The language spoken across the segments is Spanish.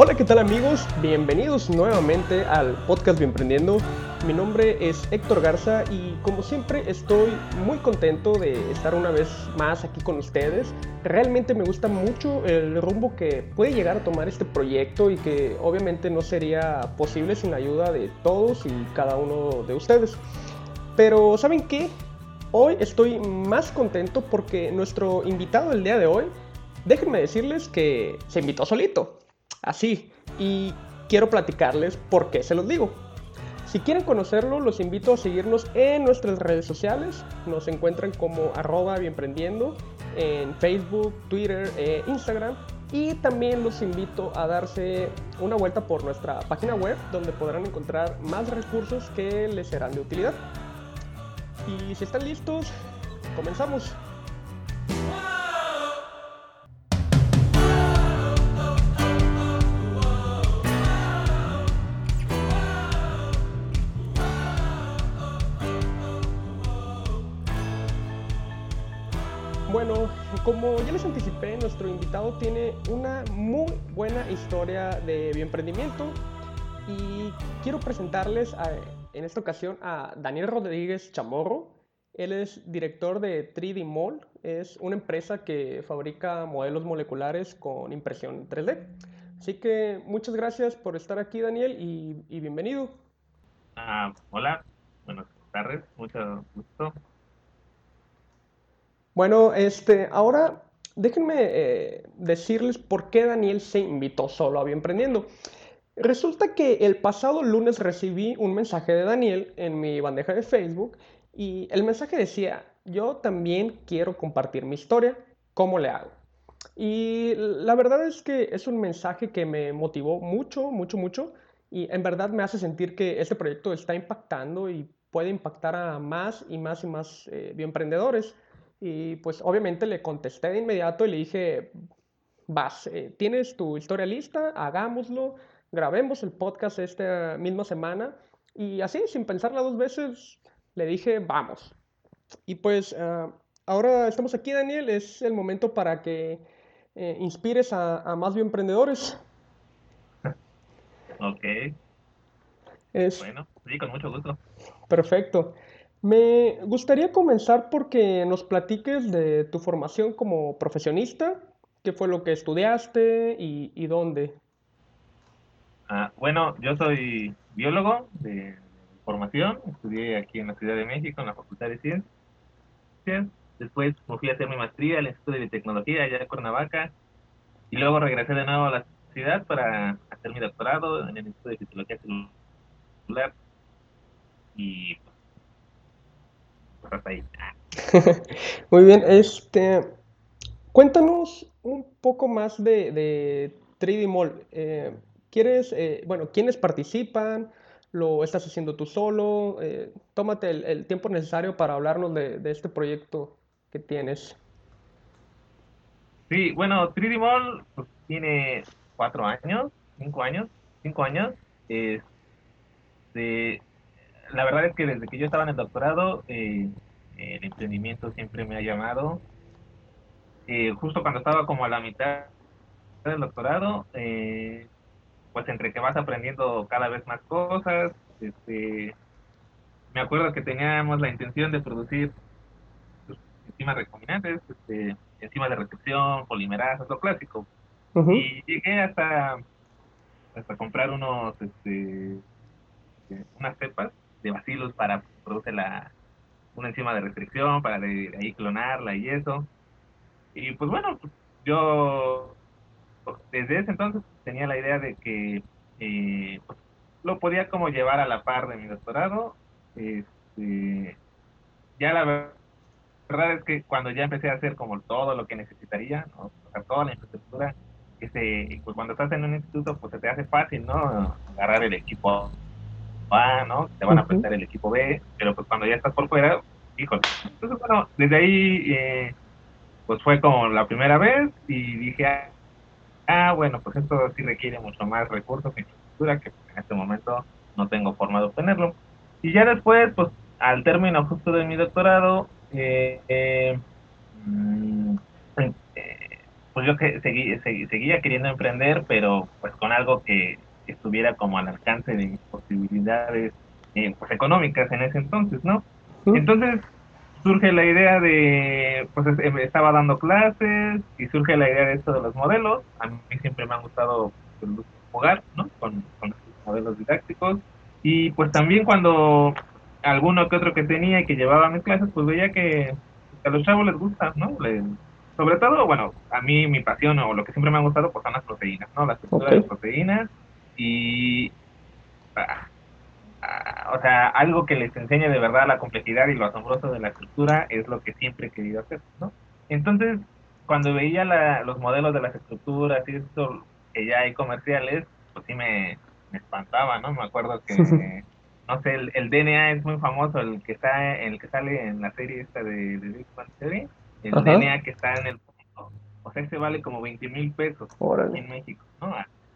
Hola, ¿qué tal amigos? Bienvenidos nuevamente al podcast Bienprendiendo. Mi nombre es Héctor Garza y como siempre estoy muy contento de estar una vez más aquí con ustedes. Realmente me gusta mucho el rumbo que puede llegar a tomar este proyecto y que obviamente no sería posible sin la ayuda de todos y cada uno de ustedes. Pero ¿saben qué? Hoy estoy más contento porque nuestro invitado del día de hoy, déjenme decirles que se invitó solito así. Y quiero platicarles por qué se los digo. Si quieren conocerlo, los invito a seguirnos en nuestras redes sociales. Nos encuentran como arroba bienprendiendo en Facebook, Twitter e Instagram. Y también los invito a darse una vuelta por nuestra página web donde podrán encontrar más recursos que les serán de utilidad. Y si están listos, comenzamos. Como ya les anticipé, nuestro invitado tiene una muy buena historia de bioemprendimiento y quiero presentarles en esta ocasión a Daniel Rodríguez Chamorro. Él es director de 3D Mall, es una empresa que fabrica modelos moleculares con impresión 3D. Así que muchas gracias por estar aquí, Daniel, y, bienvenido. Ah, hola, buenas tardes, mucho gusto bueno, este, ahora déjenme eh, decirles por qué Daniel se invitó solo a Bienprendiendo. Resulta que el pasado lunes recibí un mensaje de Daniel en mi bandeja de Facebook y el mensaje decía, yo también quiero compartir mi historia, ¿cómo le hago? Y la verdad es que es un mensaje que me motivó mucho, mucho, mucho y en verdad me hace sentir que este proyecto está impactando y puede impactar a más y más y más eh, bioemprendedores. Y pues obviamente le contesté de inmediato y le dije, vas, eh, tienes tu historia lista, hagámoslo, grabemos el podcast esta misma semana. Y así, sin pensarla dos veces, le dije, vamos. Y pues ah, ahora estamos aquí, Daniel, es el momento para que eh, inspires a, a, más emprendedores. Ok. Bueno, sí, con mucho gusto. Perfecto. Me gustaría comenzar porque nos platiques de tu formación como profesionista, qué fue lo que estudiaste y, dónde. Ah, bueno, yo soy biólogo de formación, estudié aquí en la Ciudad de México, en la Facultad de Ciencias. Después me fui a hacer mi maestría el Instituto de Biotecnología allá en Cuernavaca y luego regresé de nuevo a la ciudad para hacer mi doctorado en el Instituto de Fisiología Celular y Muy bien, este, cuéntanos un poco más de, de 3D Mall. Eh, ¿Quieres, eh, bueno, quiénes participan? ¿Lo estás haciendo tú solo? Eh, tómate el, tiempo necesario para hablarnos de, este proyecto que tienes. Sí, bueno, 3D Mall pues, tiene cuatro años, cinco años, cinco años. Este, la verdad es que desde que yo estaba en el doctorado, eh, el emprendimiento siempre me ha llamado. Eh, justo cuando estaba como a la mitad del doctorado, eh, pues entre que vas aprendiendo cada vez más cosas, este, me acuerdo que teníamos la intención de producir enzimas recombinantes, este, enzimas de recepción, polimerasas, lo clásico. Y llegué hasta, hasta comprar unos, este, unas cepas de bacilos para producir la, una enzima de restricción, para de, ahí clonarla y eso. Y pues bueno, yo desde ese entonces tenía la idea de que eh, pues, lo podía como llevar a la par de mi doctorado. Este, ya la verdad es que cuando ya empecé a hacer como todo lo que necesitaría, ¿no? toda la infraestructura, este, pues cuando estás en un instituto, pues se te hace fácil, ¿no? Agarrar el equipo A, ¿no? Te van a prestar el equipo B, pero pues cuando ya estás por fuera, híjole. Entonces, bueno, desde ahí, eh, pues fue como la primera vez y dije, ah, bueno, pues esto sí requiere mucho más recursos que infraestructura, que en este momento no tengo forma de obtenerlo. Y ya después, pues al término justo de mi doctorado, eh, eh, mm, pues yo que seguí, seguía queriendo emprender, pero pues con algo que estuviera como al alcance de mis posibilidades eh, pues económicas en ese entonces, ¿no? Entonces surge la idea de, pues em, estaba dando clases y surge la idea de esto de los modelos. A mí siempre me ha gustado pues, jugar, ¿no? Con, con modelos didácticos. Y pues también cuando alguno que otro que tenía y que llevaba mis clases, pues veía que a los chavos les gusta, ¿no? sobre todo, bueno, a mí mi pasión o lo que siempre me ha gustado pues son las proteínas, ¿no? Las estructuras de proteínas y... O sea, algo que les enseñe de verdad la complejidad y lo asombroso de la estructura es lo que siempre he querido hacer, ¿no? Entonces, cuando veía los modelos de las estructuras y esto que ya hay comerciales, pues sí me, me espantaba, ¿no? Me acuerdo que, no sé, el, DNA es muy famoso, el que está, el que sale en la serie esta de, de Big Bang Theory, el DNA que está en el o sea, se vale como 20 mil pesos en México, ¿no?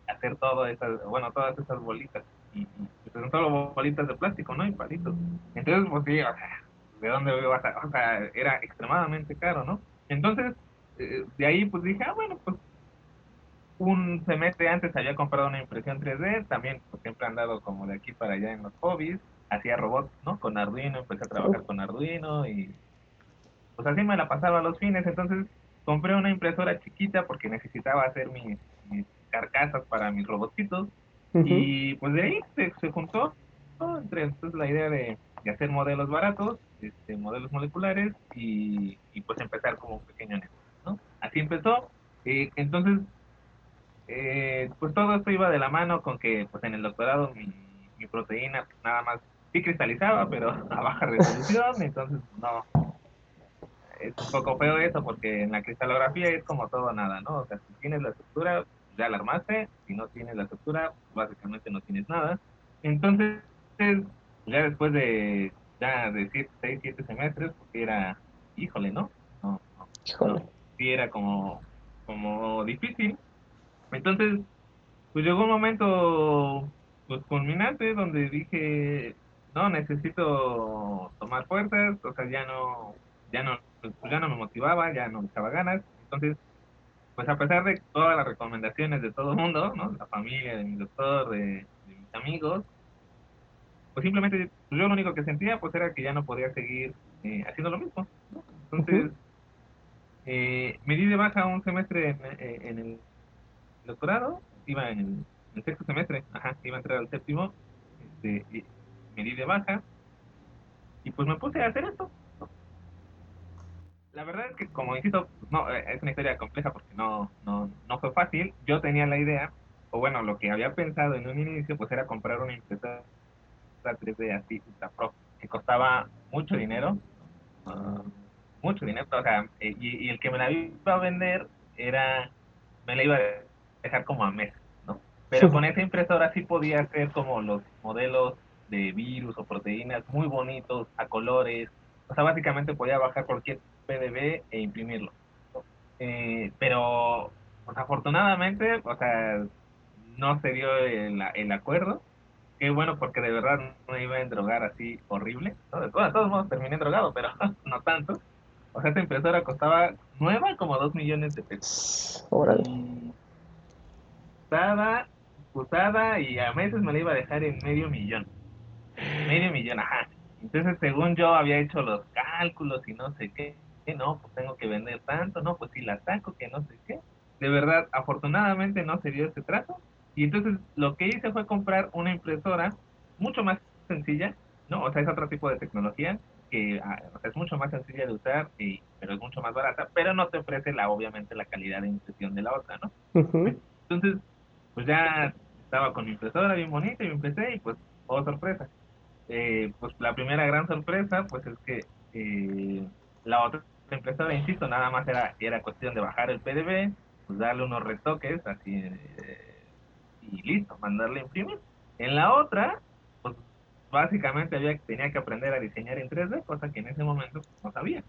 hacer todo esas, bueno, todas esas bolitas. Y, son solo bolitas de plástico, ¿no? Y palitos. Entonces, pues sí, o sea, ¿de dónde voy a O sea, era extremadamente caro, ¿no? Entonces, eh, de ahí pues dije, ah, bueno, pues un semestre antes había comprado una impresión 3D, también pues, siempre he andado como de aquí para allá en los hobbies, hacía robots, ¿no? Con Arduino, empecé a trabajar con Arduino y pues así me la pasaba los fines, entonces compré una impresora chiquita porque necesitaba hacer mis, carcasas para mis y pues de ahí se, juntó entre entonces la idea de, hacer modelos baratos, este, modelos moleculares y, pues empezar como un pequeño negocio, ¿no? Así empezó, eh, entonces eh, pues todo esto iba de la mano con que pues en el doctorado mi, proteína pues, nada más sí cristalizaba, pero a baja resolución, entonces no. Es un poco feo eso porque en la cristalografía es como todo nada, ¿no? O sea, si tienes la estructura, ya la armaste, si no tienes la estructura, básicamente no tienes nada. Entonces, ya después de ya de 6, 7 semestres, porque era, híjole, ¿no? No, no, no sí era como, como difícil, entonces, pues llegó un momento pues culminante donde dije, no, necesito tomar fuerzas, o sea, ya no, ya no, pues ya no me motivaba, ya no me echaba ganas. Entonces, pues a pesar de todas las recomendaciones de todo el mundo, ¿no? La familia, de mi doctor, de, mis amigos, pues simplemente pues yo lo único que sentía pues era que ya no podía seguir eh, haciendo lo mismo. Entonces, eh, me di de baja un semestre en, eh, en el doctorado, iba en el, sexto semestre, ajá, iba a entrar al séptimo, este, me di de baja y pues me puse a hacer esto. La verdad es que, como insisto, no, eh, es una historia compleja porque no, no, no fue fácil. Yo tenía la idea, o bueno, lo que había pensado en un inicio, pues era comprar una impresora 3D así, Pro, que costaba mucho dinero, ah, mucho dinero, o sea, eh, y, y, el que me la iba a vender era, me la iba a dejar como a mes, ¿no? Pero con esa impresora sí podía hacer como los modelos de virus o proteínas muy bonitos, a colores. O sea, básicamente podía bajar cualquier PDB e imprimirlo. Eh, pero, pues afortunadamente, o sea, no se dio el, el acuerdo. Qué bueno, porque de verdad no iba a endrogar así horrible. De, todos, modos terminé drogado, pero no tanto. O sea, esta impresora costaba nueva como dos millones de pesos usada, usada y a meses me la iba a dejar en medio millón. Medio millón, ajá. Entonces, según yo había hecho los cálculos y no sé qué, no, pues tengo que vender tanto, no, pues si la saco, que no sé qué. De verdad, afortunadamente no se dio ese trato. Y entonces lo que hice fue comprar una impresora mucho más sencilla, ¿no? O sea, es otro tipo de tecnología que ah, es mucho más sencilla de usar, y, pero es mucho más barata, pero no te ofrece la obviamente la calidad de impresión de la otra, ¿no? Entonces, pues ya estaba con mi impresora bien bonita y me empecé y pues, oh sorpresa. Eh, pues la primera gran sorpresa pues es que eh, la otra impresora, insisto, nada más era, era cuestión de bajar el PDB, pues darle unos retoques así eh, y listo, mandarle a imprimir. En la otra, pues básicamente había, tenía que aprender a diseñar en 3D, cosa que en ese momento pues, no sabía.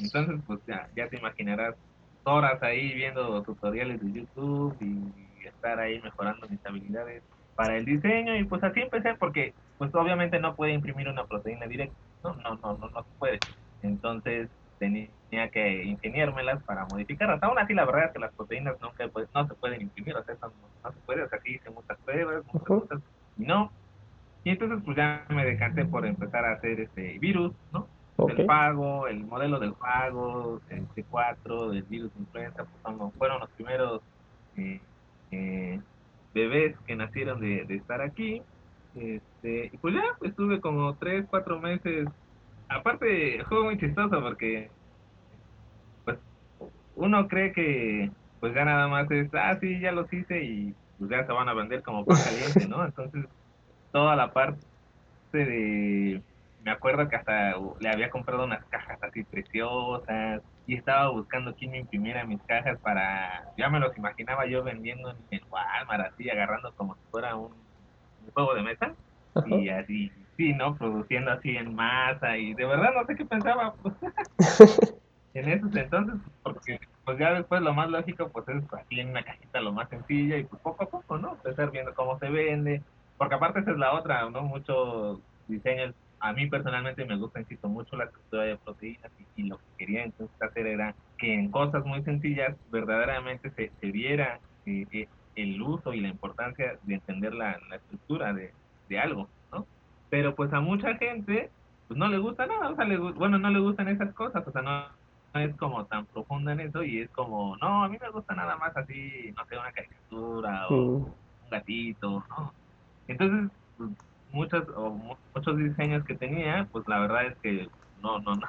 Entonces, pues ya, ya te imaginarás horas ahí viendo tutoriales de YouTube y estar ahí mejorando mis habilidades para el diseño y pues así empecé porque pues obviamente no puede imprimir una proteína directa, no, no, no, no, no puede. Entonces tenía que ingeniármelas para modificarlas. Aún así, la verdad es que las proteínas nunca pues, no se pueden imprimir, o sea, no, se puede, o sea, sí hice muchas pruebas, muchas cosas, y no. Y entonces, pues ya me decanté por empezar a hacer este virus, ¿no? El pago, el modelo del pago, el C4, del virus de influenza, pues fueron los primeros eh, eh, bebés que nacieron de, de estar aquí. Este, y pues ya estuve como 3, 4 meses. Aparte, fue muy chistoso porque uno cree que pues ya nada más es, ah, sí, ya los hice y pues ya se van a vender como pan caliente, ¿no? Entonces, toda la parte de me acuerdo que hasta le había comprado unas cajas así preciosas y estaba buscando quién me imprimiera mis cajas para, ya me los imaginaba yo vendiendo en el Walmart, así agarrando como si fuera un, juego de mesa y así, sí, ¿no? Produciendo así en masa y de verdad no sé qué pensaba pues, en esos entonces, porque pues ya después lo más lógico pues es así en una cajita lo más sencilla y pues poco a poco, ¿no? Empezar viendo cómo se vende, porque aparte esa es la otra, ¿no? Muchos diseños a mí personalmente me gusta, insisto, mucho la estructura de proteínas y, lo que quería entonces hacer era que en cosas muy sencillas verdaderamente se, se viera eh, eh, el uso y la importancia de entender la, estructura de, algo, ¿no? Pero pues a mucha gente pues no le gusta nada, o sea, bueno, no le gustan esas cosas, o sea, no, es como tan profunda en eso y es como, no, a mí me gusta nada más así, no sé, una caricatura o mm. un gatito, ¿no? Entonces, pues, muchos o muchos diseños que tenía, pues la verdad es que no, no, no,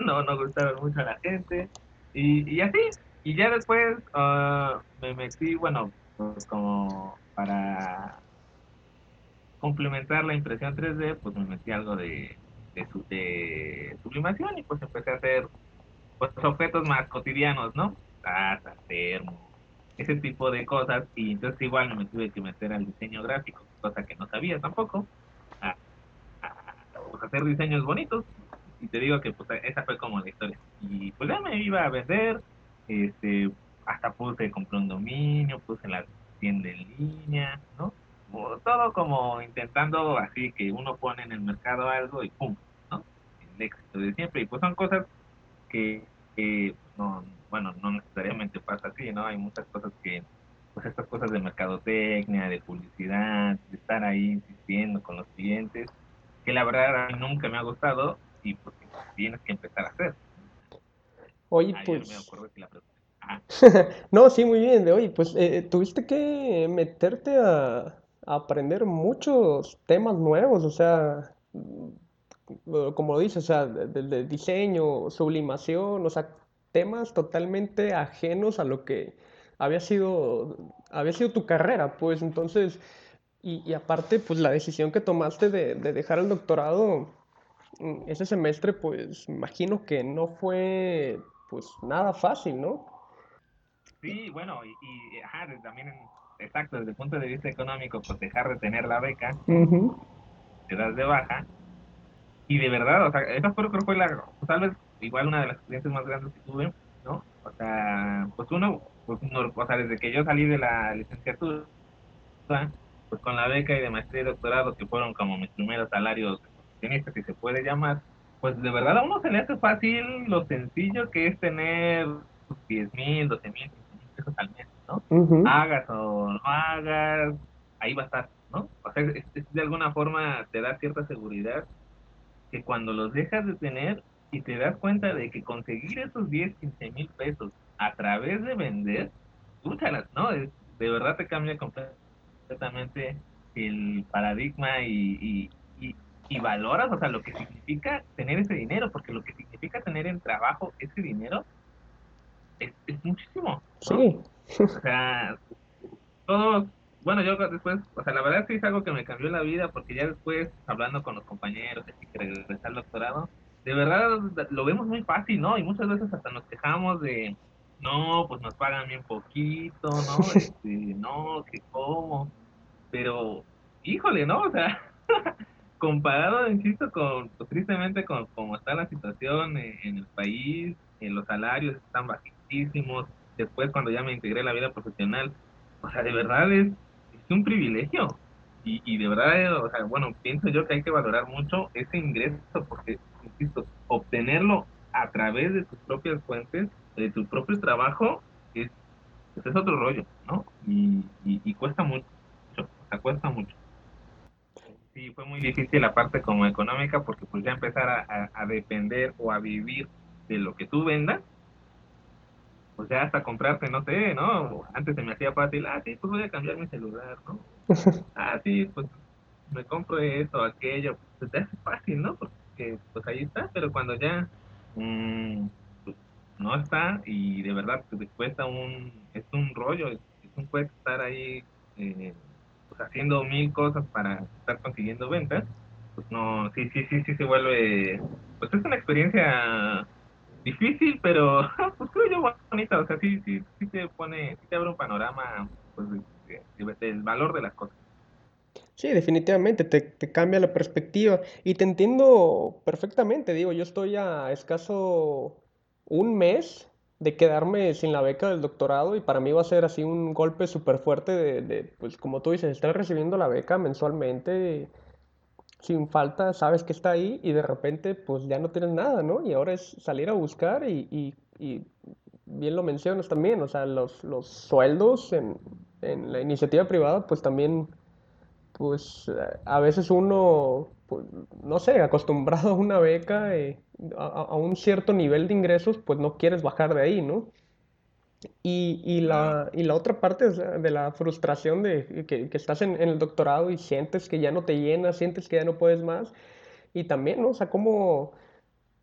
no, no gustaron mucho a la gente. Y, y así, y ya después uh, me metí, bueno, pues como para complementar la impresión 3D, pues me metí algo de, de, de sublimación y pues empecé a hacer pues objetos más cotidianos, ¿no? Tazas, termos, ese tipo de cosas y entonces igual me tuve que meter al diseño gráfico, cosa que no sabía tampoco pues, hacer diseños bonitos. Y te digo que pues esa fue como la historia. Y pues ya me iba a vender, este, hasta puse, compré un dominio, puse la tienda en línea, ¿no? todo como intentando así que uno pone en el mercado algo y pum, ¿no? El éxito de siempre. Y pues son cosas que, no, bueno, no necesariamente pasa así, ¿no? Hay muchas cosas que, pues estas cosas de mercadotecnia, de publicidad, de estar ahí insistiendo con los clientes, que la verdad a mí nunca me ha gustado y porque tienes que empezar a hacer. Oye, pues... no, sí, muy bien. De oye, pues eh, tuviste que meterte a, aprender muchos temas nuevos, o sea, como lo dices, o sea, de, diseño, sublimación, o sea, temas totalmente ajenos a lo que había sido, había sido tu carrera, pues entonces y, aparte, pues la decisión que tomaste de, dejar el doctorado mm, ese semestre, pues imagino que no fue pues nada fácil, ¿no? Sí, bueno, y, también, exacto, desde el punto de vista económico, pues dejar de tener la beca, te das de baja, y de verdad, o sea, esa fue, creo que fue la, pues, tal vez igual una de las experiencias más grandes que tuve, ¿no? O sea, pues uno, pues, o sea, desde que yo salí de la licenciatura, pues con la beca y de maestría y doctorado, que fueron como mis primeros salarios si se puede llamar, pues de verdad a uno se le hace fácil lo sencillo que es tener 10 mil, 12 mil, 15 mil pesos al mes, ¿no? Hagas o no hagas, ahí va a estar, ¿no? O sea, de alguna forma te da cierta seguridad que cuando los dejas de tener y te das cuenta de que conseguir esos 10, 15 mil pesos a través de vender, escúchalas, ¿no? de verdad te cambia completamente el paradigma y, y, y, valoras, o sea, lo que significa tener ese dinero, porque lo que significa tener en trabajo ese dinero es, muchísimo. Sí. O sea, todos, bueno, yo después, o sea, la verdad sí es algo que me cambió la vida, porque ya después, hablando con los compañeros, que regresé al doctorado, de verdad lo vemos muy fácil, ¿no? Y muchas veces hasta nos quejamos de, no, pues nos pagan bien poquito, ¿no? Este, no, que cómo. Pero, híjole, ¿no? O sea, comparado, insisto, con, pues, tristemente con cómo está la situación en, el país, en los salarios están bajísimos, después cuando ya me integré a la vida profesional, o sea, de verdad es, es un privilegio. Y, y de verdad, o sea, bueno, pienso yo que hay que valorar mucho ese ingreso, porque, insisto, obtenerlo a través de tus propias fuentes, de tu propio trabajo, es, pues es otro rollo, ¿no? Y, y, cuesta mucho, o sea, cuesta mucho. Sí, fue muy difícil la parte como económica porque pues ya empezar a, a, depender o a vivir de lo que tú vendas, pues ya hasta comprarte, no sé, ¿no? Antes se me hacía fácil, ah, sí, pues voy a cambiar mi celular, ¿no? ah, sí, pues me compro esto, aquello, pues te hace fácil, ¿no? Porque pues ahí está, pero cuando ya mm, pues, no está y de verdad te cuesta un, es un rollo, es, un cuesta estar ahí eh, pues haciendo mil cosas para estar consiguiendo ventas, pues no, sí, sí, sí, sí se vuelve, pues es una experiencia difícil, pero pues creo yo bonita, o sea, sí, sí, sí te pone, sí te abre un panorama, pues, del valor de las cosas. Sí, definitivamente, te, te, cambia la perspectiva. Y te entiendo perfectamente, digo, yo estoy a escaso un mes de quedarme sin la beca del doctorado y para mí va a ser así un golpe súper fuerte de, de, pues como tú dices, estar recibiendo la beca mensualmente sin falta, sabes que está ahí y de repente pues ya no tienes nada, ¿no? Y ahora es salir a buscar y, y, y bien lo mencionas también, o sea, los, los sueldos en, en la iniciativa privada pues también pues a veces uno, pues, no sé, acostumbrado a una beca, eh, a, un cierto nivel de ingresos, pues no quieres bajar de ahí, ¿no? Y, y la, y la otra parte de la frustración de que, estás en, el doctorado y sientes que ya no te llena, sientes que ya no puedes más. Y también, ¿no? O sea, cómo,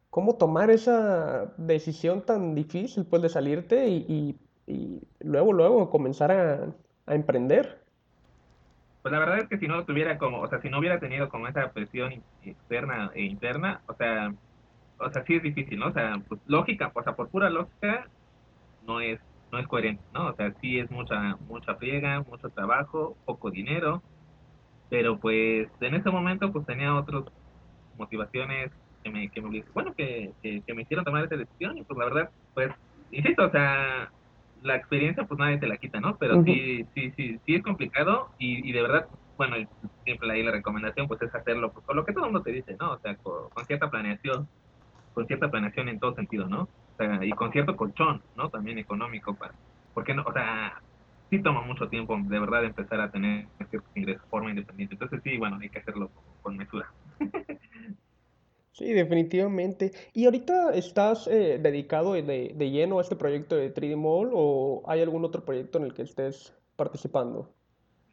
cómo tomar esa decisión tan difícil, pues, de salirte y, y, y luego, luego comenzar a, a emprender. Pues la verdad es que si no tuviera como, o sea, si no hubiera tenido como esa presión externa e interna, o sea, o sea, sí es difícil, ¿no? O sea, pues lógica, o sea, por pura lógica, no es, no es coherente, ¿no? O sea, sí es mucha, mucha friega, mucho trabajo, poco dinero, pero pues en ese momento pues tenía otras motivaciones que me, que me bueno, que, que, me hicieron tomar esa decisión y pues la verdad, pues, insisto, o sea, la experiencia pues nadie te la quita, ¿no? Pero sí, sí, sí, sí es complicado y, y de verdad, bueno, siempre ahí la recomendación pues es hacerlo pues, con lo que todo el mundo te dice, ¿no? O sea, con, cierta planeación, con cierta planeación en todo sentido, ¿no? O sea, y con cierto colchón, ¿no? También económico para, porque no, o sea, sí toma mucho tiempo de verdad empezar a tener ciertos ingresos de forma independiente. Entonces sí, bueno, hay que hacerlo con mesura. Sí, definitivamente. ¿Y ahorita estás eh, dedicado de, de, lleno a este proyecto de 3D Mall o hay algún otro proyecto en el que estés participando?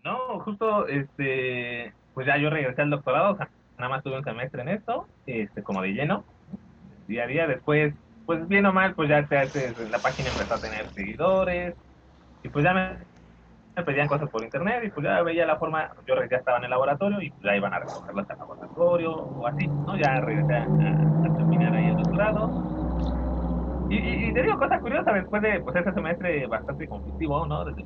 No, justo, este, pues ya yo regresé al doctorado, o sea, nada más tuve un semestre en esto, este, como de lleno, día a día. Después, pues bien o mal, pues ya la página empezó a tener seguidores y pues ya me me pedían cosas por internet y pues ya veía la forma, yo ya estaba en el laboratorio y pues ya iban a recogerlas al laboratorio o así, ¿no? Ya regresé a, terminar ahí el doctorado. Y, te digo cosas curiosas después de pues, ese semestre bastante conflictivo, ¿no? Desde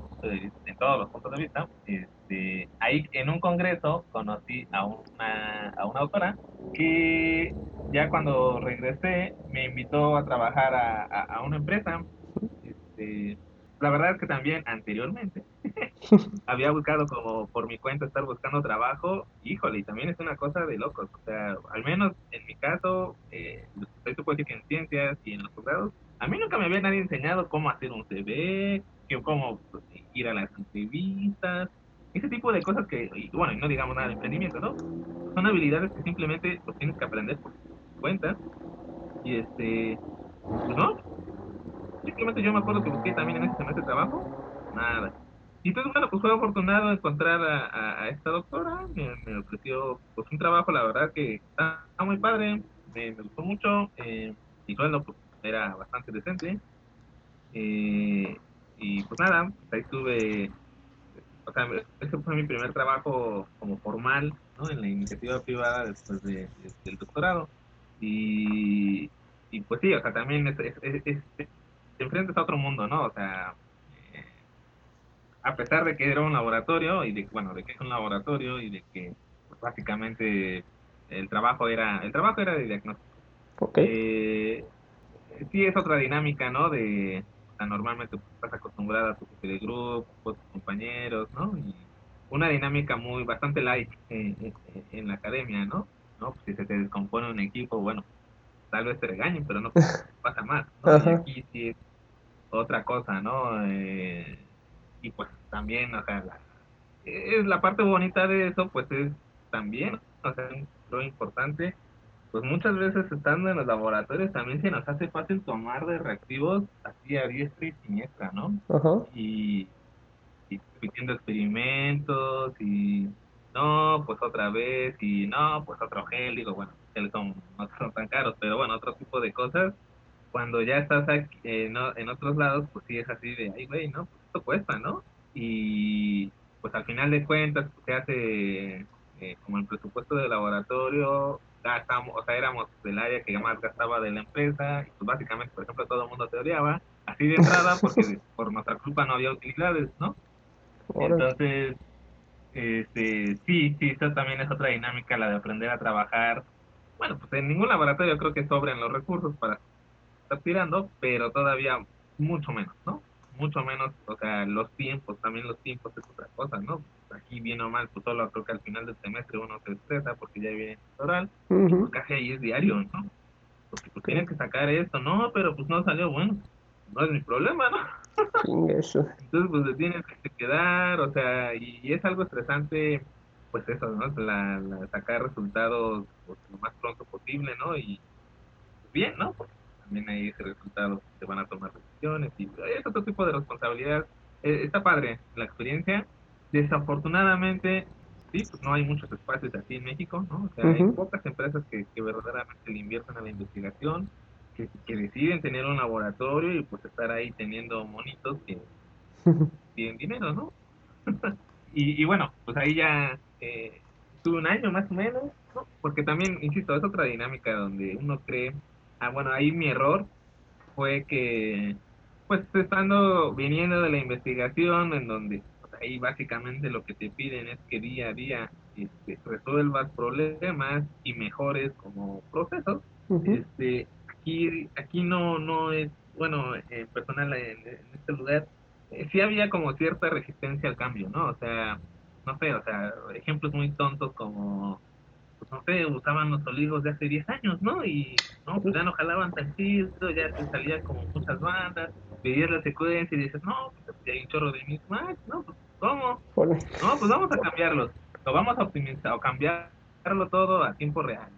en todos los puntos de vista. Este, ahí en un congreso conocí a una, a una autora que ya cuando regresé me invitó a trabajar a, a, a una empresa. Este, la verdad es que también anteriormente había buscado como por mi cuenta estar buscando trabajo, híjole, y también es una cosa de locos, o sea, al menos en mi caso, eh, esto puede decir que en ciencias y en los posgrados, a mí nunca me había nadie enseñado cómo hacer un CV, cómo pues, ir a las entrevistas, ese tipo de cosas que, y, bueno, no digamos nada de emprendimiento, ¿no? Son habilidades que simplemente pues, tienes que aprender por cuenta, y este, pues no, simplemente yo me acuerdo que busqué también en ese semestre de trabajo, nada. Y entonces, bueno, pues fue afortunado encontrar a, esta doctora, me, ofreció pues un trabajo, la verdad que está, muy padre, me, gustó mucho, eh, y sueldo pues, era bastante decente. Eh, y pues nada, pues, ahí estuve, o sea, ese fue mi primer trabajo como formal, ¿no? En la iniciativa privada después de, del doctorado. Y, y pues sí, o sea, también es, te enfrentas a otro mundo, ¿no? O sea, eh, a pesar de que era un laboratorio y de bueno, de que es un laboratorio y de que pues, básicamente el trabajo era el trabajo era de diagnóstico. Okay. Eh, sí es otra dinámica, ¿no? De o sea, normalmente pues, estás acostumbrada a tu jefe de grupo, tus compañeros, ¿no? Y una dinámica muy bastante light en, en, la academia, ¿no? ¿no? Pues, si se te descompone un equipo, bueno, tal vez te regañen, pero no pasa más, ¿no? Y aquí sí es otra cosa, ¿no? Eh, y pues también, o sea, la, es la parte bonita de eso, pues es también, o sea, lo importante, pues muchas veces estando en los laboratorios también se nos hace fácil tomar de reactivos así a diestra y siniestra, ¿no? Y, y repitiendo experimentos y no, pues otra vez y no, pues otro gel, digo, bueno, que son, no son tan caros, pero bueno, otro tipo de cosas. Cuando ya estás aquí, eh, no, en otros lados, pues sí es así de, ay, güey, ¿no? Pues esto cuesta, ¿no? Y pues al final de cuentas, pues, se hace eh, como el presupuesto del laboratorio, gastamos, o sea, éramos del área que más gastaba de la empresa, y pues básicamente, por ejemplo, todo el mundo te odiaba, así de entrada, porque por nuestra culpa no había utilidades, ¿no? Entonces, este, sí, sí, eso también es otra dinámica, la de aprender a trabajar. Bueno, pues en ningún laboratorio creo que sobren los recursos para estar tirando, pero todavía mucho menos, ¿no? Mucho menos, o sea, los tiempos, también los tiempos es otra cosa, ¿no? Aquí bien o mal, pues solo creo que al final del semestre uno se estresa porque ya viene oral, pues casi ahí es diario, ¿no? Porque pues tienes que sacar esto, no, pero pues no salió bueno, no es mi problema, ¿no? Entonces, pues se tiene que quedar, o sea, y, es algo estresante, pues eso, ¿no? La, sacar resultados lo más pronto posible, ¿no? Y pues, bien, ¿no? Porque también hay ese resultado, se van a tomar decisiones y es otro tipo de responsabilidad. Eh, está padre la experiencia. Desafortunadamente, sí, pues no hay muchos espacios así en México, ¿no? O sea, hay pocas empresas que, que verdaderamente le invierten a la investigación que, deciden tener un laboratorio y pues estar ahí teniendo monitos que tienen dinero, ¿no? y, bueno, pues ahí ya eh, tuve un año más o menos, ¿no? Porque también, insisto, es otra dinámica donde uno cree, ah, bueno, ahí mi error fue que, pues estando, viniendo de la investigación, en donde pues, ahí básicamente lo que te piden es que día a día este, resuelvas problemas y mejores como procesos, este, aquí, aquí no, no es, bueno, eh, personal en, este lugar, eh, sí había como cierta resistencia al cambio, ¿no? O sea, no sé, o sea, ejemplos muy tontos como, pues no sé, usaban los olivos de hace 10 años, ¿no? Y no, pues ya no jalaban tan chido, ya te salía como muchas bandas, veías la secuencia y dices, no, pues hay un chorro de mismatch, ¿no? Pues, ¿cómo? No, pues vamos a cambiarlos, lo vamos a optimizar o cambiarlo todo a tiempo real.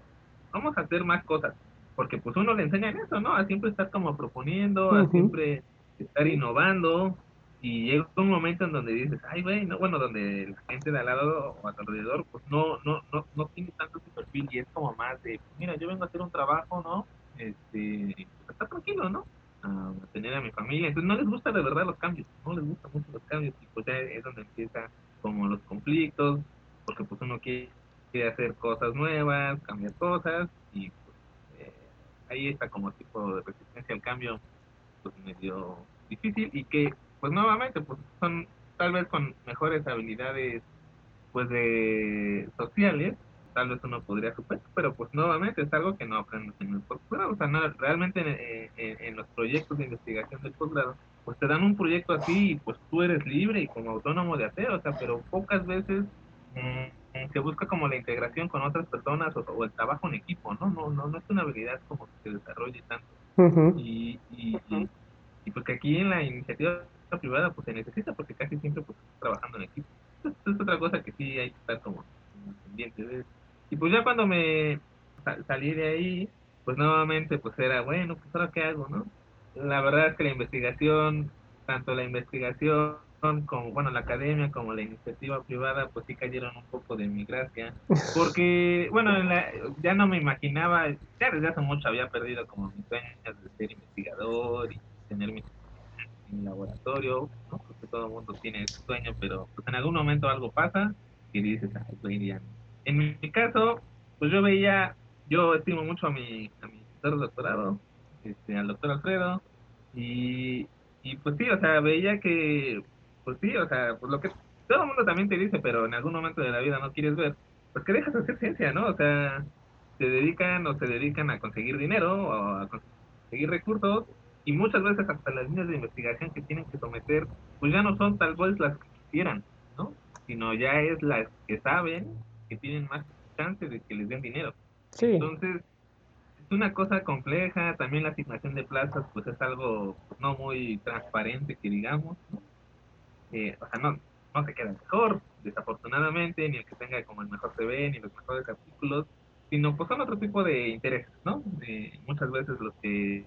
Vamos a hacer más cosas porque pues uno le enseña eso, ¿no? A siempre estar como proponiendo, a siempre estar innovando, y llega un momento en donde dices, ay, güey, no, bueno, donde la gente de al lado o a tu alrededor, pues no, no, no, no tiene tanto ese perfil y es como más de, mira, yo vengo a hacer un trabajo, ¿no? Este, pues está tranquilo, ¿no? A tener a mi familia, entonces no les gusta de verdad los cambios, no les gustan mucho los cambios y pues ya es donde empieza como los conflictos, porque pues uno quiere, quiere hacer cosas nuevas, cambiar cosas y ahí está como tipo de resistencia al cambio pues medio difícil y que pues nuevamente pues son tal vez con mejores habilidades pues de sociales tal vez uno podría superar pero pues nuevamente es algo que no aprendes en el posgrado o sea no, realmente en, los proyectos de investigación del posgrado pues te dan un proyecto así y pues tú eres libre y como autónomo de hacer o sea pero pocas veces mm, se busca como la integración con otras personas o, el trabajo en equipo, ¿no? No, no, no es una habilidad como que se desarrolle tanto. y, y, y, porque aquí en la iniciativa privada pues se necesita porque casi siempre pues trabajando en equipo. es otra cosa que sí hay que estar como pendiente de Y pues ya cuando me salí de ahí, pues nuevamente pues era, bueno, pues ahora qué hago, ¿no? La verdad es que la investigación, tanto la investigación como, bueno, la academia como la iniciativa privada, pues sí cayeron un poco de mi gracia. Porque, bueno, ya no me imaginaba, ya desde hace mucho había perdido como mis sueños de ser investigador y tener mi, laboratorio, ¿no? Porque todo el mundo tiene sueño, pero pues en algún momento algo pasa y dices, ay, pues ya En mi, caso, pues yo veía, yo estimo mucho a mi, a mi doctorado, este, al doctor Alfredo, y, y pues sí, o sea, veía que pues sí, o sea, pues lo que todo el mundo también te dice, pero en algún momento de la vida no quieres ver, pues que dejas de hacer ciencia, ¿no? O sea, se dedican o se dedican a conseguir dinero o a conseguir recursos y muchas veces hasta las líneas de investigación que tienen que someter, pues ya no son tal vez las que quisieran, ¿no? Sino ya es las que saben que tienen más chance de que les den dinero. Sí. Entonces, es una cosa compleja, también la asignación de plazas pues es algo no muy transparente que digamos, eh, o sea, no, no se queda mejor, desafortunadamente, ni el que tenga como el mejor CV, ni los mejores artículos, sino pues son otro tipo de intereses, ¿no? muchas veces los que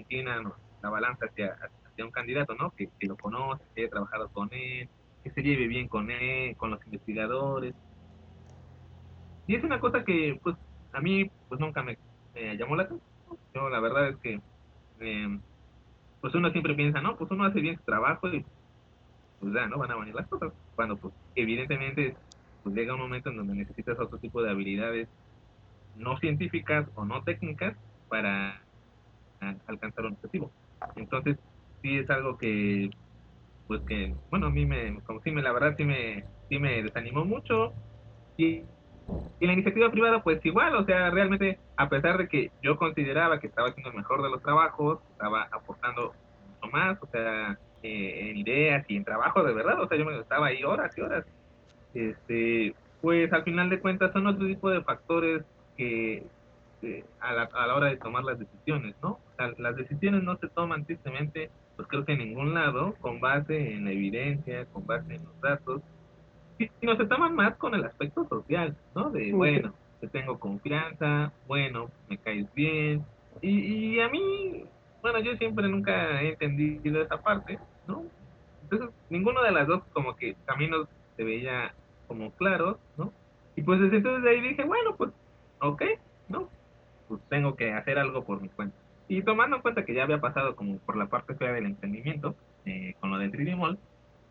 inclinan la balanza hacia, hacia un candidato, ¿no? Que, que, lo conoce, que haya trabajado con él, que se lleve bien con él, con los investigadores. Y es una cosa que, pues, a mí, pues nunca me, llamó la atención. Yo, la verdad es que, eh, pues uno siempre piensa, no, pues uno hace bien su trabajo y pues ya, ¿no? Van a venir las cosas. Cuando, pues, evidentemente, pues llega un momento en donde necesitas otro tipo de habilidades no científicas o no técnicas para alcanzar un objetivo. Entonces, sí es algo que, pues que, bueno, a mí me, como sí me, la verdad sí me, sí me desanimó mucho. Y, y la iniciativa privada, pues igual, o sea, realmente, a pesar de que yo consideraba que estaba haciendo el mejor de los trabajos, estaba aportando mucho más, o sea, eh, en ideas y en trabajo de verdad, o sea, yo me estaba ahí horas y horas. Este, pues al final de cuentas son otro tipo de factores que, a, la, a, la, hora de tomar las decisiones, ¿no? Las decisiones no se toman tristemente, pues creo que en ningún lado, con base en la evidencia, con base en los datos, sino se toman más con el aspecto social, ¿no? De, bueno, te tengo confianza, bueno, me caes bien, y, y a mí, bueno, yo siempre nunca he entendido esa parte, ¿no? Entonces, ninguno de las dos como que caminos se veía como claros, ¿no? Y pues desde entonces de ahí dije, bueno, pues, ok, ¿no? pues tengo que hacer algo por mi cuenta. Y tomando en cuenta que ya había pasado como por la parte fea del emprendimiento, eh, con lo del 3D Mall,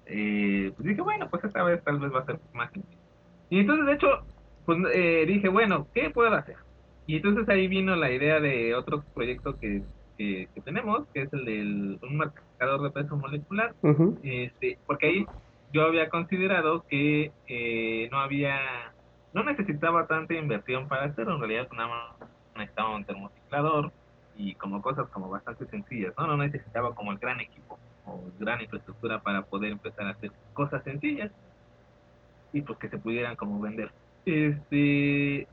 eh, pues dije, bueno, pues esta vez tal vez va a ser más sencillo. Y entonces, de hecho, pues eh, dije, bueno, ¿qué puedo hacer? Y entonces ahí vino la idea de otro proyecto que, que, tenemos, que es el del un marcador de peso molecular, este, porque ahí yo había considerado que no había, no necesitaba tanta inversión para hacerlo, en realidad nada más necesitaba un termociclador y como cosas como bastante sencillas, ¿no? No necesitaba como el gran equipo o gran infraestructura para poder empezar a hacer cosas sencillas y pues que se pudieran como vender. Este,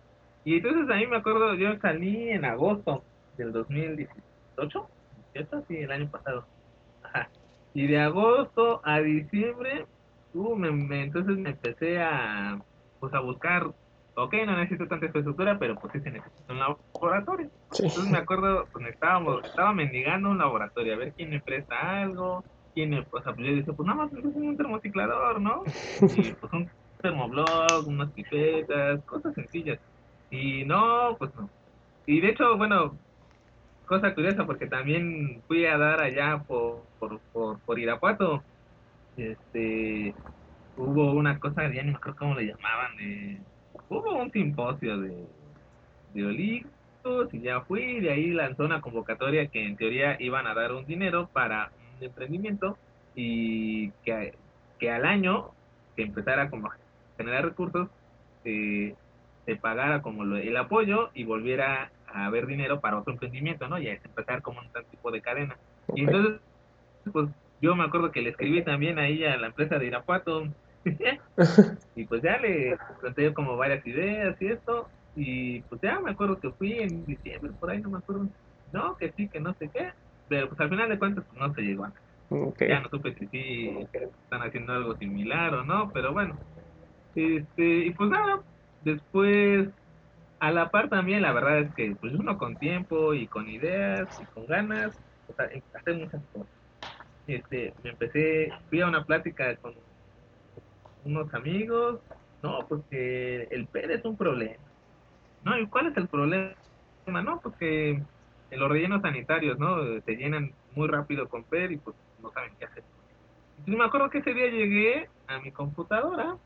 y entonces a mí me acuerdo, yo salí en agosto del 2018, ¿cierto? Sí, el año pasado. Ajá. Y de agosto a diciembre, uh, me, entonces me empecé a, pues a buscar ok, no necesito tanta infraestructura, pero pues sí se necesita un laboratorio. Entonces me acuerdo, pues estábamos, estaba mendigando un laboratorio, a ver quién me presta algo, quién me, o sea, pues yo dije, pues nada más necesito un termociclador, ¿no? Y pues un termoblog, unas pipetas, cosas sencillas. Y no, pues no. Y de hecho, bueno, cosa curiosa, porque también fui a dar allá por, por, por, por Irapuato, este, hubo una cosa, ya ni me acuerdo cómo le llamaban, de hubo un simposio de, de y ya fui, de ahí lanzó una convocatoria que en teoría iban a dar un dinero para un emprendimiento y que, que al año que empezara como a generar recursos eh, se pagara como el apoyo y volviera a haber dinero para otro emprendimiento, ¿no? Y a empezar como un tipo de cadena. Y entonces, pues yo me acuerdo que le escribí también ahí a la empresa de Irapuato, y pues ya le conté como varias ideas y esto, y pues ya me acuerdo que fui en diciembre, por ahí no me acuerdo, no, que sí, que no sé qué, pero pues al final de cuentas pues, no se llegó a Ya no supe si sí están haciendo algo similar o no, pero bueno. Este, y pues nada, después a la par también la verdad es que pues uno con tiempo y con ideas y con ganas, o sea, hacer muchas cosas. Este, me empecé, fui a una plática con unos amigos, no, porque el PED es un problema. No, ¿y cuál es el problema? No, porque los rellenos sanitarios, ¿no? Se llenan muy rápido con PED y pues no saben qué hacer. Entonces me acuerdo que ese día llegué a mi computadora,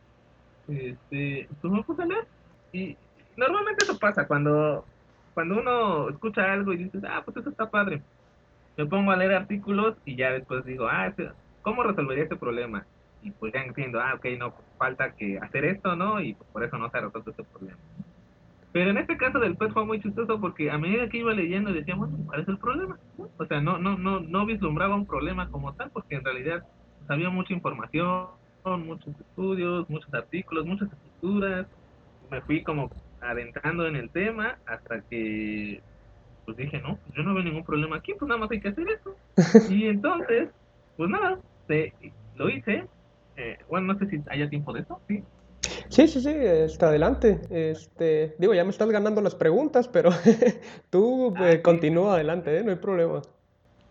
este, pues me puse a leer y normalmente eso pasa cuando cuando uno escucha algo y dices, ah, pues eso está padre. Me pongo a leer artículos y ya después digo, ah, ¿cómo resolvería este problema? Y pues ya entiendo, ah, ok, no, falta que hacer esto, ¿no? Y por eso no se ha resuelto este problema. Pero en este caso del PET fue muy chistoso porque a medida que iba leyendo decía, bueno, ¿cuál es el problema? O sea, no, no, no, no vislumbraba un problema como tal porque en realidad pues, había mucha información, muchos estudios, muchos artículos, muchas estructuras. Me fui como adentrando en el tema hasta que pues dije, no, pues yo no veo ningún problema aquí, pues nada más hay que hacer esto. y entonces, pues nada, lo hice. Eh, bueno, no sé si haya tiempo de eso, ¿sí? Sí, sí, sí, está adelante. Este, digo, ya me estás ganando las preguntas, pero tú ah, eh, continúa adelante, ¿eh? no hay problema.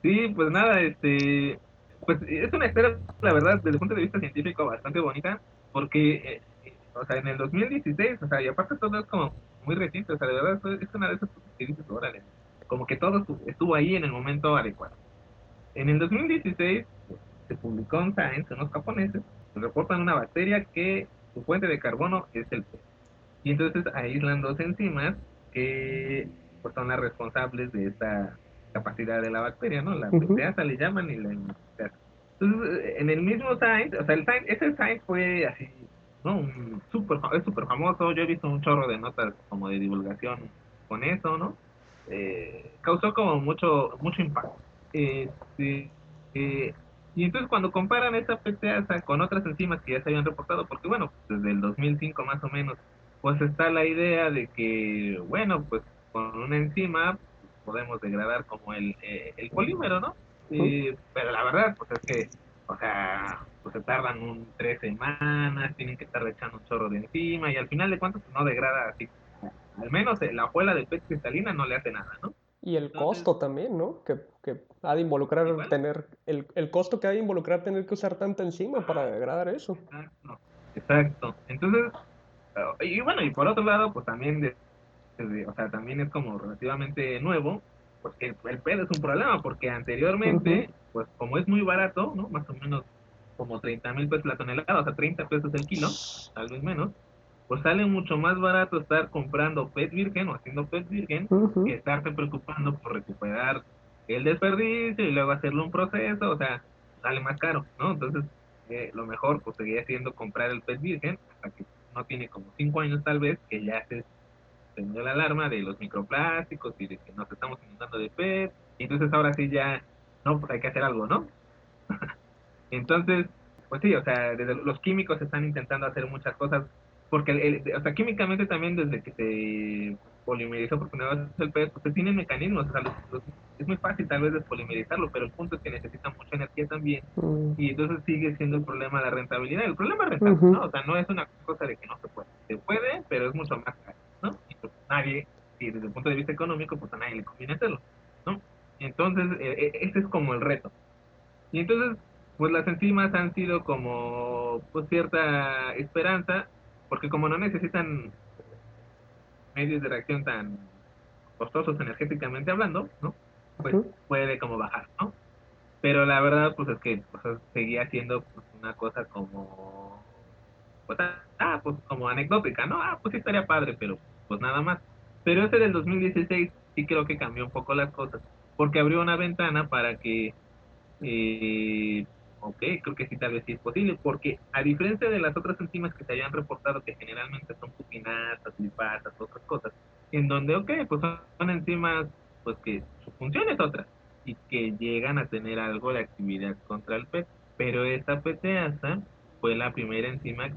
Sí, pues nada, este, pues es una historia, la verdad, desde el punto de vista científico bastante bonita, porque, eh, o sea, en el 2016, o sea, y aparte todo es como muy reciente, o sea, de verdad es una de esas cosas que dices, órale, como que todo estuvo ahí en el momento adecuado. En el 2016 se publicó en Science, unos japoneses, reportan una bacteria que su fuente de carbono es el PET. Y entonces aíslan dos enzimas que pues, son las responsables de esta capacidad de la bacteria, ¿no? La proteasa le llaman y la Entonces, en el mismo Science, o sea, el Science, ese Science fue así, ¿no? Un super, es súper famoso, yo he visto un chorro de notas como de divulgación con eso, ¿no? Eh, causó como mucho mucho impacto. Este, eh, y entonces cuando comparan esa PTasa con otras enzimas que ya se habían reportado, porque bueno, desde el 2005 más o menos, pues está la idea de que, bueno, pues con una enzima podemos degradar como el, eh, el polímero, ¿no? pero la verdad, pues es que, o sea, pues se tardan un tres semanas, tienen que estar echando un chorro de enzima y al final de cuentas pues no degrada así. Al menos la abuela de PET cristalina no le hace nada, ¿no? Y el costo también, ¿no? Que, que ha de involucrar tener, el, el, costo que ha de involucrar tener que usar tanta enzima para degradar eso. Exacto, exacto. Entonces, eh, y bueno, y por otro lado, pues también, de, o sea, también es como relativamente nuevo, porque el pedo es un problema, porque anteriormente, pues como es muy barato, ¿no? Más o menos como 30 mil pesos la tonelada, o sea, 30 pesos el kilo, tal vez menos, pues sale mucho más barato estar comprando PET virgen o haciendo PET virgen que estarse preocupando por recuperar el desperdicio y luego hacerlo un proceso, o sea, sale más caro, ¿no? Entonces, eh, lo mejor pues seguía siendo comprar el PET virgen hasta que no tiene como cinco años tal vez que ya se prendió la alarma de los microplásticos y de que nos estamos inundando de PET y entonces ahora sí ya, no, pues hay que hacer algo, ¿no? entonces, pues sí, o sea, desde los químicos están intentando hacer muchas cosas porque el, o sea, químicamente también desde que se polimerizó por primera vez el PET, pues tiene mecanismos, o sea, es muy fácil tal vez despolimerizarlo, pero el punto es que necesita mucha energía también, mm. y entonces sigue siendo el problema de la rentabilidad. El problema es rentable, ¿no? O sea, no es una cosa de que no se puede. Se puede, pero es mucho más caro, ¿no? Y pues nadie, y desde el punto de vista económico, pues a nadie le conviene hacerlo, ¿no? Entonces, e, e, ese es como el reto. Y entonces, pues las enzimas han sido como, pues cierta esperanza, porque como no necesitan medios de reacción tan costosos energéticamente hablando, ¿no? Pues puede como bajar, ¿no? Pero la verdad, pues es que pues, seguía siendo pues, una cosa como, pues, ah, pues como anecdótica, ¿no? Ah, pues sí estaría padre, pero pues nada más. Pero ese del 2016 sí creo que cambió un poco las cosas, porque abrió una ventana para que eh, ok, creo que sí, tal vez sí es posible, porque a diferencia de las otras enzimas que se hayan reportado, que generalmente son pupinatas, lipasas, otras cosas, en donde, ok, pues son enzimas, pues que su función es otra, y que llegan a tener algo de actividad contra el PET, pero esta PTasa fue la primera enzima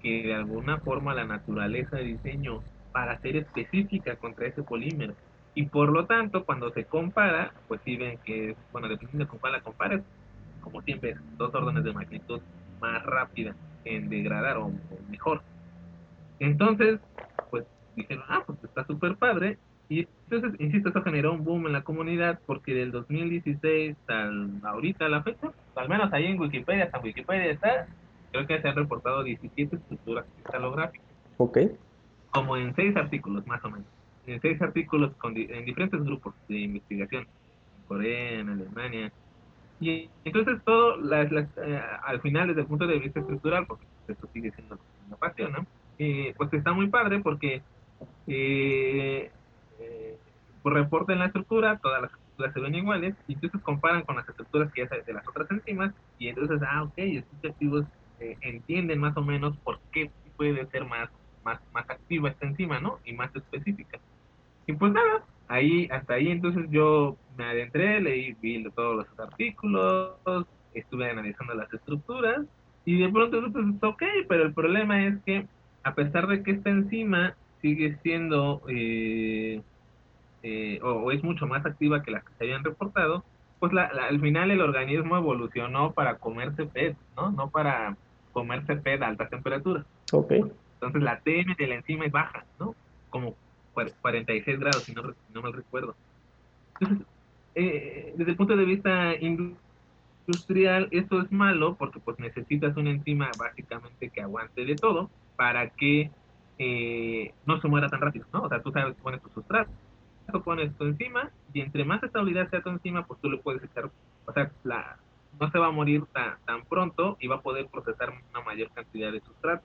que de alguna forma la naturaleza diseñó para ser específica contra ese polímero. Y por lo tanto, cuando se compara, pues sí ven que, bueno, dependiendo de cuál la compares, como siempre, dos órdenes de magnitud más rápida en degradar o, mejor. Entonces, pues dijeron, ah, pues está súper padre. Y entonces, insisto, eso generó un boom en la comunidad porque del 2016 al ahorita la fecha, al menos ahí en Wikipedia, hasta Wikipedia está, creo que se han reportado 17 estructuras cristalográficas. Ok. Como en seis artículos, más o menos. En seis artículos con, en diferentes grupos de investigación. En Corea, en Alemania, y entonces todo, las, eh, al final desde el punto de vista estructural, porque esto sigue siendo una pasión, ¿no? Eh, pues está muy padre porque eh, eh, reportan la estructura, todas las estructuras se ven iguales, y entonces comparan con las estructuras que ya de las otras enzimas, y entonces, ah, ok, estos activos entienden más o menos por qué puede ser más, más, más activa esta enzima, ¿no? Y más específica. Y pues nada, ahí, hasta ahí entonces yo me adentré, leí, vi todos los artículos, estuve analizando las estructuras y de pronto pues ok, pero el problema es que a pesar de que esta enzima sigue siendo eh, eh, o, es mucho más activa que las que se habían reportado, pues la, al final el organismo evolucionó para comerse PET, ¿no? No para comerse PET a altas temperaturas. Ok. Entonces la TM de la enzima es baja, ¿no? Como 46 grados, si no, no mal recuerdo. Entonces, eh, desde el punto de vista industrial, esto es malo porque pues necesitas una enzima básicamente que aguante de todo para que eh, no se muera tan rápido, ¿no? O sea, tú sabes, pones tu sustrato, pones tu enzima y entre más estabilidad sea tu enzima, pues tú le puedes echar, o sea, la, no se va a morir tan, tan pronto y va a poder procesar una mayor cantidad de sustrato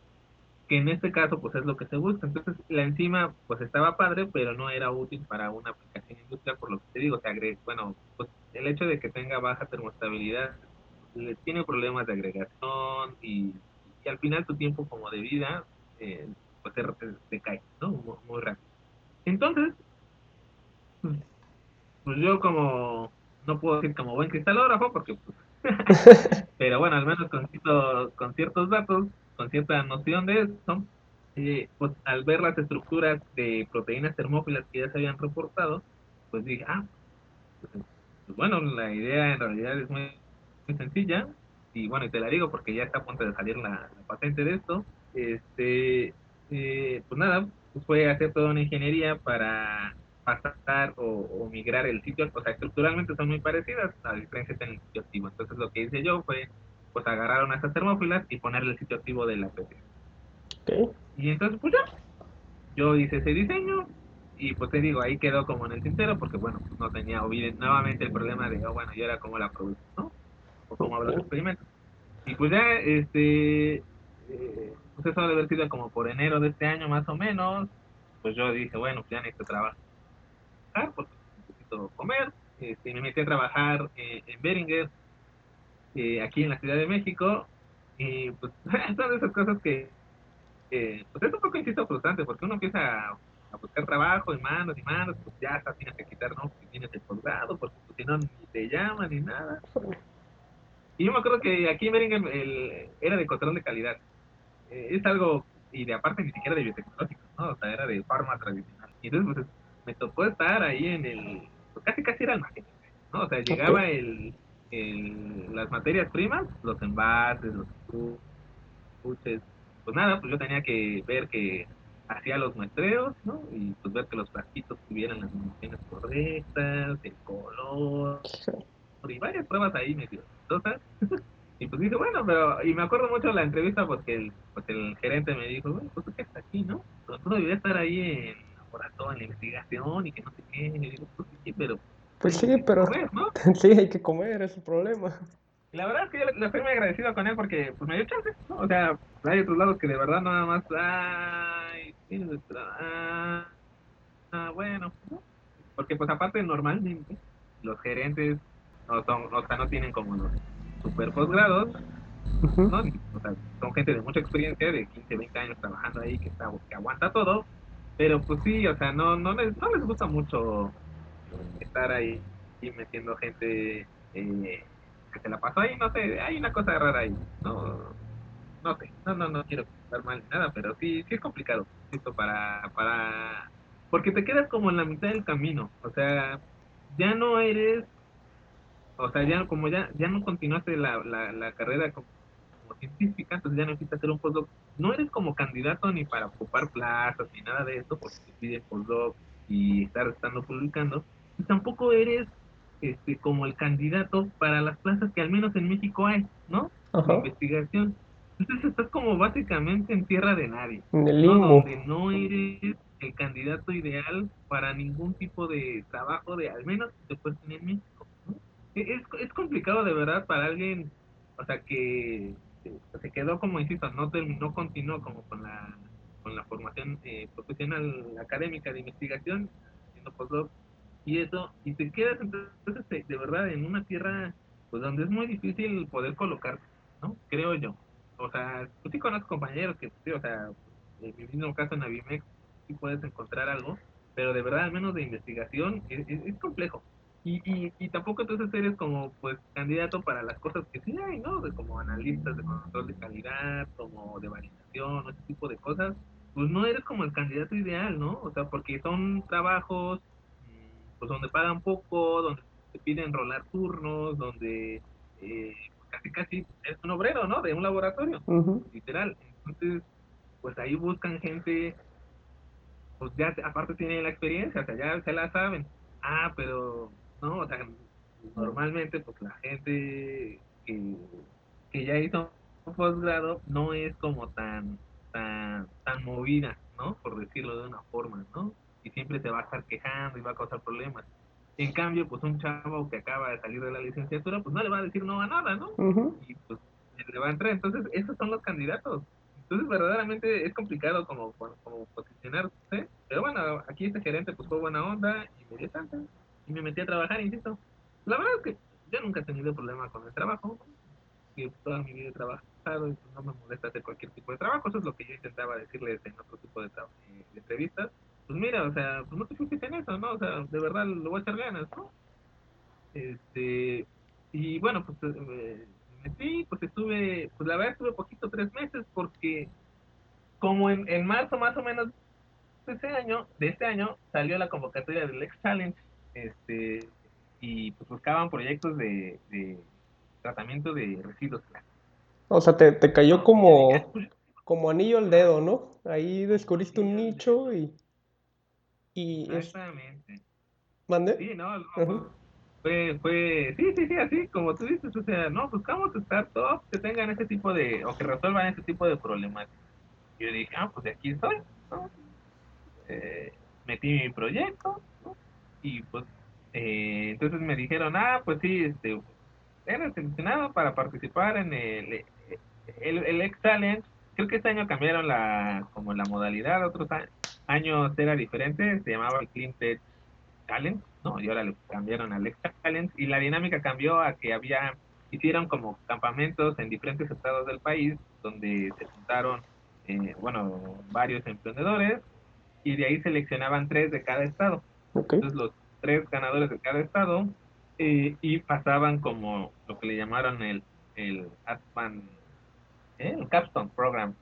que en este caso pues es lo que se busca. Entonces la enzima pues estaba padre, pero no era útil para una aplicación industrial, por lo que te digo, se agrega, bueno, pues el hecho de que tenga baja termostabilidad le tiene problemas de agregación y, al final tu tiempo como de vida eh, pues se, cae, ¿no? Muy, rápido. Entonces, pues, yo como, no puedo decir como buen cristalógrafo, porque pues, pero bueno, al menos con, con ciertos datos, con cierta noción de esto, eh, pues al ver las estructuras de proteínas termófilas que ya se habían reportado, pues dije, ah, pues, bueno, la idea en realidad es muy, sencilla, y bueno, y te la digo porque ya está a punto de salir la, patente de esto, este, eh, pues nada, pues fue hacer toda una ingeniería para pasar o, migrar el sitio, o sea, estructuralmente son muy parecidas, la diferencia en el sitio activo. Entonces lo que hice yo fue, pues agarrar unas termófilas y ponerle el sitio activo de la PC. Y entonces, pues ya, yo hice ese diseño y pues te digo, ahí quedó como en el tintero porque bueno, pues no tenía nuevamente el problema de, oh, bueno, yo era como la producción, ¿no? O cómo hago los experimentos. Y pues ya, este, eh, pues eso debe haber sido como por enero de este año más o menos, pues yo dije, bueno, pues ya necesito trabajo porque necesito comer. Este, me metí a trabajar eh, en Beringer, eh, aquí en la Ciudad de México, y pues son esas cosas que, pues es un poco, insisto, frustrante, porque uno empieza a, buscar trabajo y manos y manos, pues ya hasta tienes que quitar, ¿no? Si tienes el posgrado, porque pues, si no ni te llaman ni nada. Y yo me acuerdo que aquí en Beringer el, era de control de calidad. Eh, es algo, y de aparte ni siquiera de biotecnológico, ¿no? O sea, era de farma tradicional. Y entonces, pues me tocó estar ahí en el, pues, casi casi era almacén, ¿no? O sea, llegaba el, el, las materias primas, los envases, los puches, pues nada, pues yo tenía que ver que hacía los muestreos, ¿no? Y pues ver que los plastitos tuvieran las dimensiones correctas, el color, y varias pruebas ahí medio entonces y pues dije, bueno, pero, y me acuerdo mucho de la entrevista porque el, porque el gerente me dijo, bueno, pues tú que estás aquí, ¿no? Tú deberías estar ahí en toda la investigación y que no sé qué. Y digo, pues sí, pero. Pues sí, pero. sí, hay que comer, es el problema. La verdad es que yo le estoy muy agradecido con él porque pues me dio chance, ¿no? O sea, hay otros lados que de verdad nada más. Ay, ah, ah, bueno. Porque pues aparte normalmente los gerentes no son, o sea, no tienen como los super posgrados, ¿no? O sea, son gente de mucha experiencia, de 15, 20 años trabajando ahí, que, está, que aguanta todo, pero pues sí, o sea, no, no, les, no les gusta mucho estar ahí y metiendo gente eh, que se la pasó ahí, no sé, hay una cosa rara ahí, no, no sé, no, no, no quiero estar mal nada, pero sí, sí es complicado, esto para, para, porque te quedas como en la mitad del camino, o sea, ya no eres, o sea, ya como ya, ya no continuaste la, la, la carrera como científica, entonces ya no necesitas hacer un postdoc. No eres como candidato ni para ocupar plazas ni nada de eso, porque te piden postdoc y estar estando publicando. Y tampoco eres este como el candidato para las plazas que al menos en México hay, ¿no? De investigación. Entonces estás como básicamente en tierra de nadie. En el ¿no? Donde no eres el candidato ideal para ningún tipo de trabajo de al menos que te en México. Es, es complicado de verdad para alguien, o sea, que se quedó como insisto, no terminó, continuó como con la con la formación eh, profesional académica de investigación, haciendo postdoc y eso, y te quedas entonces de, verdad en una tierra pues donde es muy difícil poder colocarte, ¿no? Creo yo. O sea, pues sí conozco compañeros que, sí, o sea, en mi mismo caso en Avimex sí puedes encontrar algo, pero de verdad, al menos de investigación, es complejo. Y, y, y, tampoco entonces eres como pues candidato para las cosas que sí hay, ¿no? De como analistas de control de calidad, como de validación, ese tipo de cosas, pues no eres como el candidato ideal, ¿no? O sea, porque son trabajos pues donde pagan poco, donde te piden rolar turnos, donde eh, casi casi es un obrero, ¿no? De un laboratorio, literal. Entonces, pues ahí buscan gente, pues ya aparte tienen la experiencia, o sea, ya se la saben. Ah, pero no, o sea, normalmente pues la gente que, que ya hizo un posgrado no es como tan, tan, tan movida, ¿no? Por decirlo de una forma, ¿no? Y siempre se va a estar quejando y va a causar problemas. En cambio, pues un chavo que acaba de salir de la licenciatura, pues no le va a decir no a nada, ¿no? Y pues le va a entrar. Entonces, esos son los candidatos. Entonces, verdaderamente es complicado como, como posicionarse. Pero bueno, aquí este gerente pues fue buena onda y me dio tanta. Y me metí a trabajar, insisto. La verdad es que yo nunca he tenido problema con el trabajo. Que toda mi vida he trabajado y pues no me molesta hacer cualquier tipo de trabajo. Eso es lo que yo intentaba decirles en otro tipo de, eh, de entrevistas pues mira, o sea, pues no te fijes en eso, ¿no? O sea, de verdad lo voy a echar ganas, ¿no? Este, y bueno, pues eh, me metí, pues estuve, pues la verdad estuve poquito, tres meses, porque como en, en marzo más o menos de ese año, de este año, salió la convocatoria del X Challenge, este, y pues buscaban proyectos de, de tratamiento de residuos plásticos. O sea, te, te cayó como, como anillo al dedo, ¿no? Ahí descubriste un nicho y... Y Exactamente. ¿Mande? Sí, no, fue, fue, sí, sí, sí, así como tú dices, o sea, no, buscamos startups que tengan ese tipo de, o que resuelvan ese tipo de problemáticas. Yo dije, ah, pues de aquí estoy, ¿no? Eh, metí mi proyecto, ¿no? Y pues, eh, entonces me dijeron, ah, pues sí, este, eres seleccionado para participar en el, el, el X Challenge. Creo que este año cambiaron la, como la modalidad, otros años años era diferente, se llamaba el Clean Tech Challenge, ¿no? Y ahora lo cambiaron al X Challenge y la dinámica cambió a que había, hicieron como campamentos en diferentes estados del país donde se juntaron, eh, bueno, varios emprendedores y de ahí seleccionaban tres de cada estado. Entonces los tres ganadores de cada estado eh, y pasaban como lo que le llamaron el, el Advan, ¿eh? el Capstone Program,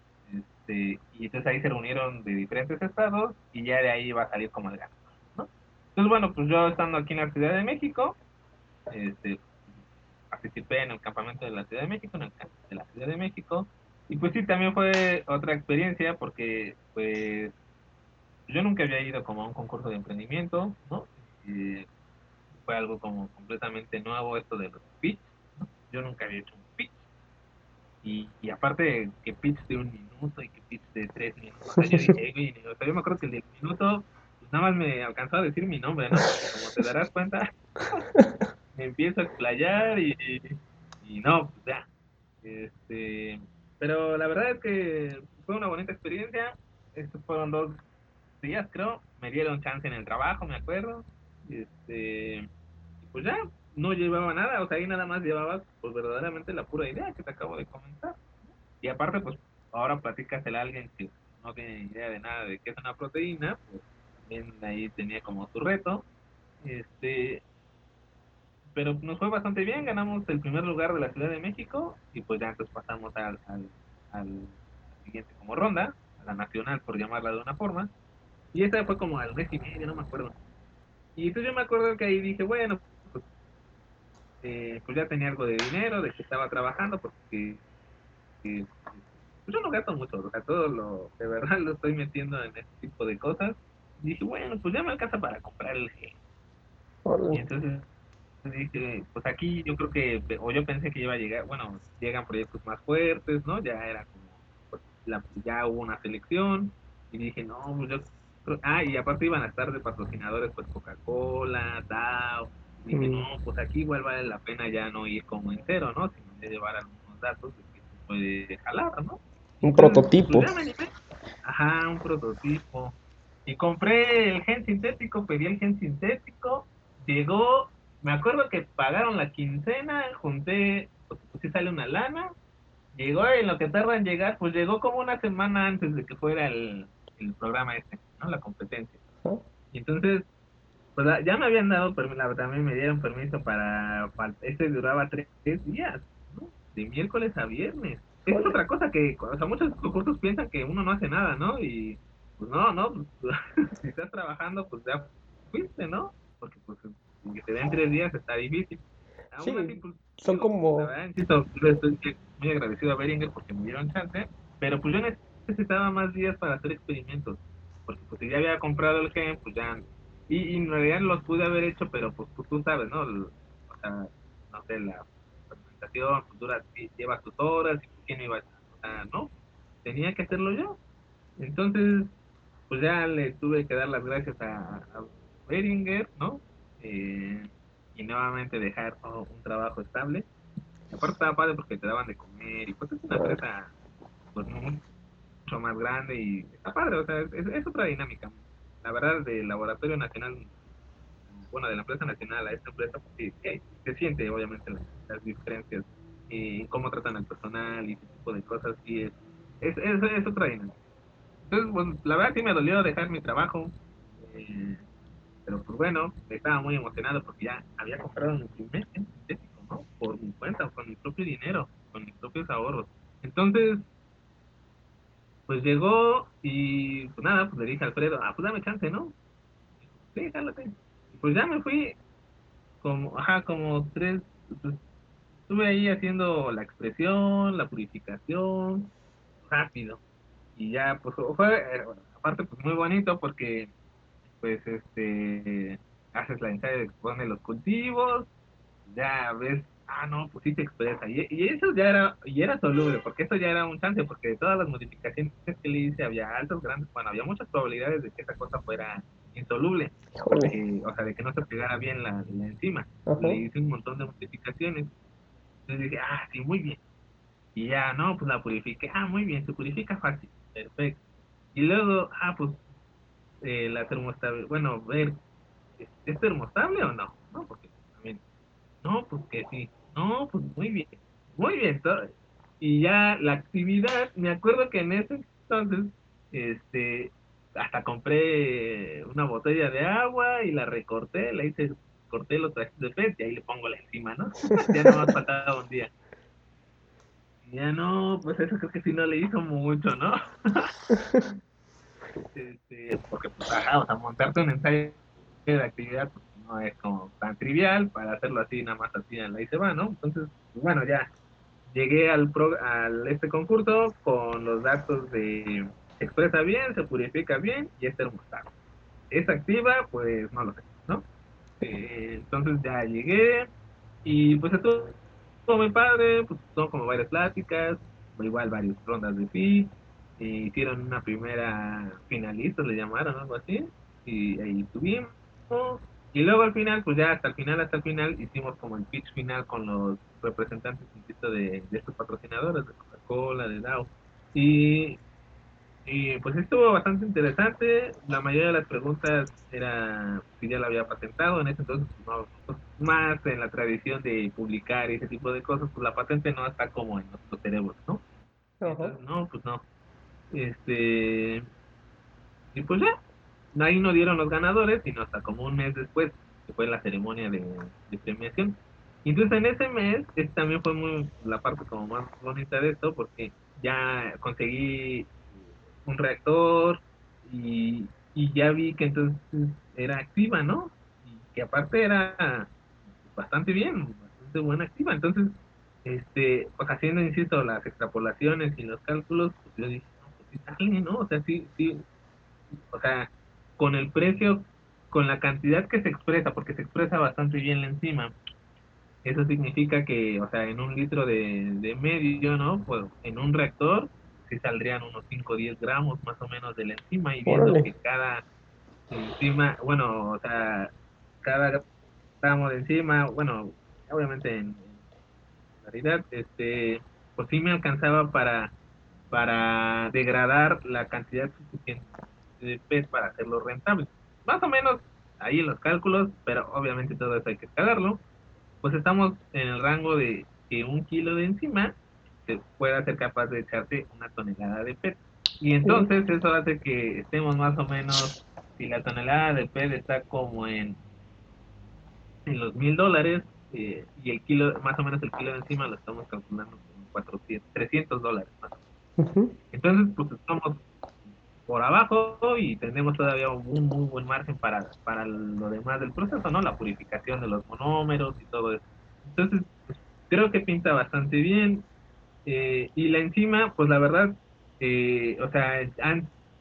este, y entonces ahí se reunieron de diferentes estados y ya de ahí va a salir como el ganador, ¿no? Entonces, bueno, pues yo estando aquí en la Ciudad de México, este, participé en el campamento de la Ciudad de México, en el de la Ciudad de México, y pues sí, también fue otra experiencia porque, pues, yo nunca había ido como a un concurso de emprendimiento, ¿no? fue algo como completamente nuevo esto de los pitch, Yo nunca había hecho un y, y aparte que pitch de un minuto y que pitch de tres minutos. yo dije, o sea, yo me acuerdo que el de minuto, pues nada más me alcanzó a decir mi nombre, ¿no? Como te darás cuenta, me empiezo a explayar y, y, no, pues ya. Este, pero la verdad es que fue una bonita experiencia. Estos fueron dos días, creo. Me dieron chance en el trabajo, me acuerdo. Este, pues ya, no llevaba nada, o sea, ahí nada más llevabas pues verdaderamente la pura idea que te acabo de comentar. Y aparte, pues ahora platícasela a alguien que no tiene idea de nada de qué es una proteína, pues también ahí tenía como su reto. Este, pero nos fue bastante bien, ganamos el primer lugar de la Ciudad de México y pues ya entonces pasamos al, al, siguiente como ronda, a la nacional por llamarla de una forma. Y esa fue como al mes y no me acuerdo. Y entonces yo me acuerdo que ahí dije, bueno, eh, pues ya tenía algo de dinero, de que estaba trabajando, porque pues yo no gasto mucho, o sea, todo lo, de verdad lo estoy metiendo en este tipo de cosas. Y dije, bueno, pues ya me alcanza para comprar el G. Y entonces dije, pues aquí yo creo que, o yo pensé que iba a llegar, bueno, llegan proyectos más fuertes, ¿no? Ya era como, pues, la, ya hubo una selección, y dije, no, pues yo, ah, y aparte iban a estar de patrocinadores, pues Coca-Cola, Dow, dije, no, pues aquí igual vale la pena ya no ir como entero, ¿no? Sino de llevar algunos datos de que se puede jalar, ¿no? Un prototipo. Pues, Ajá, un prototipo. Y compré el gen sintético, pedí el gen sintético, llegó, me acuerdo que pagaron la quincena, junté, pues, pues sí sale una lana, llegó en lo que tarda en llegar, pues llegó como una semana antes de que fuera el, el programa este, ¿no? La competencia. Y entonces pues ya me habían dado permiso, también me dieron permiso para, este duraba tres días, ¿no? De miércoles a viernes. Es otra cosa que, o sea, muchos concursos piensan que uno no hace nada, ¿no? Y pues no, no, pues, si estás trabajando, pues ya fuiste, ¿no? porque pues que te den tres días está difícil. sí, pues, son como... insisto, estoy muy agradecido a Beringer porque me dieron chance, pero pues yo necesitaba más días para hacer experimentos, porque pues si ya había comprado el gen, pues ya... Y, en realidad los pude haber hecho, pero pues, pues tú sabes, ¿no? O sea, no sé, la fermentación pues, dura, lleva sus horas, y quién iba a... O sea, no, tenía que hacerlo yo. Entonces, pues ya le tuve que dar las gracias a, Beringer, ¿no? Eh, y nuevamente dejar un trabajo estable. Aparte estaba padre porque te daban de comer y pues es una empresa pues mucho más grande y está padre, o sea, es, otra dinámica. La verdad, del Laboratorio Nacional, bueno, de la empresa nacional a esta empresa, pues sí, se siente obviamente las, diferencias y cómo tratan al personal y ese tipo de cosas, y es, es, es, otra dinámica. Entonces, pues, la verdad sí me dolió dejar mi trabajo. Eh, pero pues bueno, estaba muy emocionado porque ya había comprado mi primer ¿no? Por mi cuenta, con mi propio dinero, con mis propios ahorros. Entonces, pues llegó y pues nada, pues le dije a Alfredo, ah, pues dame chance, ¿no? Sí, jálate. Pues ya me fui como, ajá, como tres, pues, estuve ahí haciendo la expresión, la purificación, rápido. Y ya, pues fue, eh, aparte, pues muy bonito porque pues este haces la ensayo de expone los cultivos, ya ves, ah no, pues sí se expresa, y, eso ya era, y era soluble, porque eso ya era un chance, porque de todas las modificaciones que le hice había altos, grandes, bueno, había muchas probabilidades de que esa cosa fuera insoluble, o sea, de que no se pegara bien la, la enzima. Le hice un montón de modificaciones. Entonces dije, ah, sí, muy bien. Y ya, no, pues la purifiqué. Ah, muy bien, se purifica fácil. Perfecto. Y luego, ah, pues eh, la termostable, bueno, ver, ¿es, termostable o no? No, porque también, no, pues que sí, no, pues muy bien, muy bien, y ya la actividad, me acuerdo que en ese entonces, este, hasta compré una botella de agua y la recorté, la hice, corté los trastes de PET y ahí le pongo la encima, ¿no? ya no más faltaba un día. ya no, pues eso creo que sí no le hizo mucho, ¿no? Este, porque pues, o sea, montarte un ensayo de actividad pues, no es como tan trivial para hacerlo así, nada más así en la y se va, ¿no? Entonces, bueno, ya llegué al, pro, al este concurso con los datos de expresa bien, se purifica bien y es termostato. ¿Es activa? Pues no lo sé, ¿no? Eh, entonces ya llegué y pues estuvo muy padre, pues son como varias pláticas, igual varias rondas de pitch, hicieron una primera finalista, le llamaron algo así, y ahí estuvimos. Y luego al final, pues ya hasta el final, hasta el final, hicimos como el pitch final con los representantes, de, de estos patrocinadores, de Coca-Cola, de Dow. Y, y pues estuvo bastante interesante. La mayoría de las preguntas era si ya la había patentado. En ese entonces, pues, no, pues, más en la tradición de publicar y ese tipo de cosas, pues la patente no está como en nuestros cerebros, ¿no? no, pues no. Este. Y pues ya, ahí no dieron los ganadores, sino hasta como un mes después, que fue la ceremonia de, premiación. Entonces en ese mes, este también fue muy la parte como más bonita de esto, porque ya conseguí un reactor y, y ya vi que entonces era activa, ¿no? Y que aparte era bastante bien, bastante buena activa. Entonces, este, pues haciendo, insisto, las extrapolaciones y los cálculos, pues yo dije, ¿no? O sea, sí, sí, o sea, con el precio, con la cantidad que se expresa, porque se expresa bastante bien la enzima, eso significa que, o sea, en un litro de, medio, ¿no? Pues en un reactor sí saldrían unos 5 o 10 gramos más o menos de la enzima y viendo que cada enzima, bueno, o sea, cada gramo de enzima, bueno, obviamente en, en realidad, este, pues sí me alcanzaba para para degradar la cantidad suficiente de pez para hacerlo rentable. Más o menos ahí en los cálculos, pero obviamente todo eso hay que escalarlo. Pues estamos en el rango de que un kilo de enzima se pueda ser capaz de echarte una tonelada de PET. Y entonces eso hace que estemos más o menos, si la tonelada de PET está como en, en los mil dólares, eh, y el kilo, más o menos el kilo de enzima lo estamos calculando como 400, 300 dólares más o menos. Entonces, pues estamos por abajo y tenemos todavía un muy buen margen para, para lo demás del proceso, ¿no? La purificación de los monómeros y todo eso. Entonces, creo que pinta bastante bien. Eh, y la enzima, pues la verdad, eh, o sea,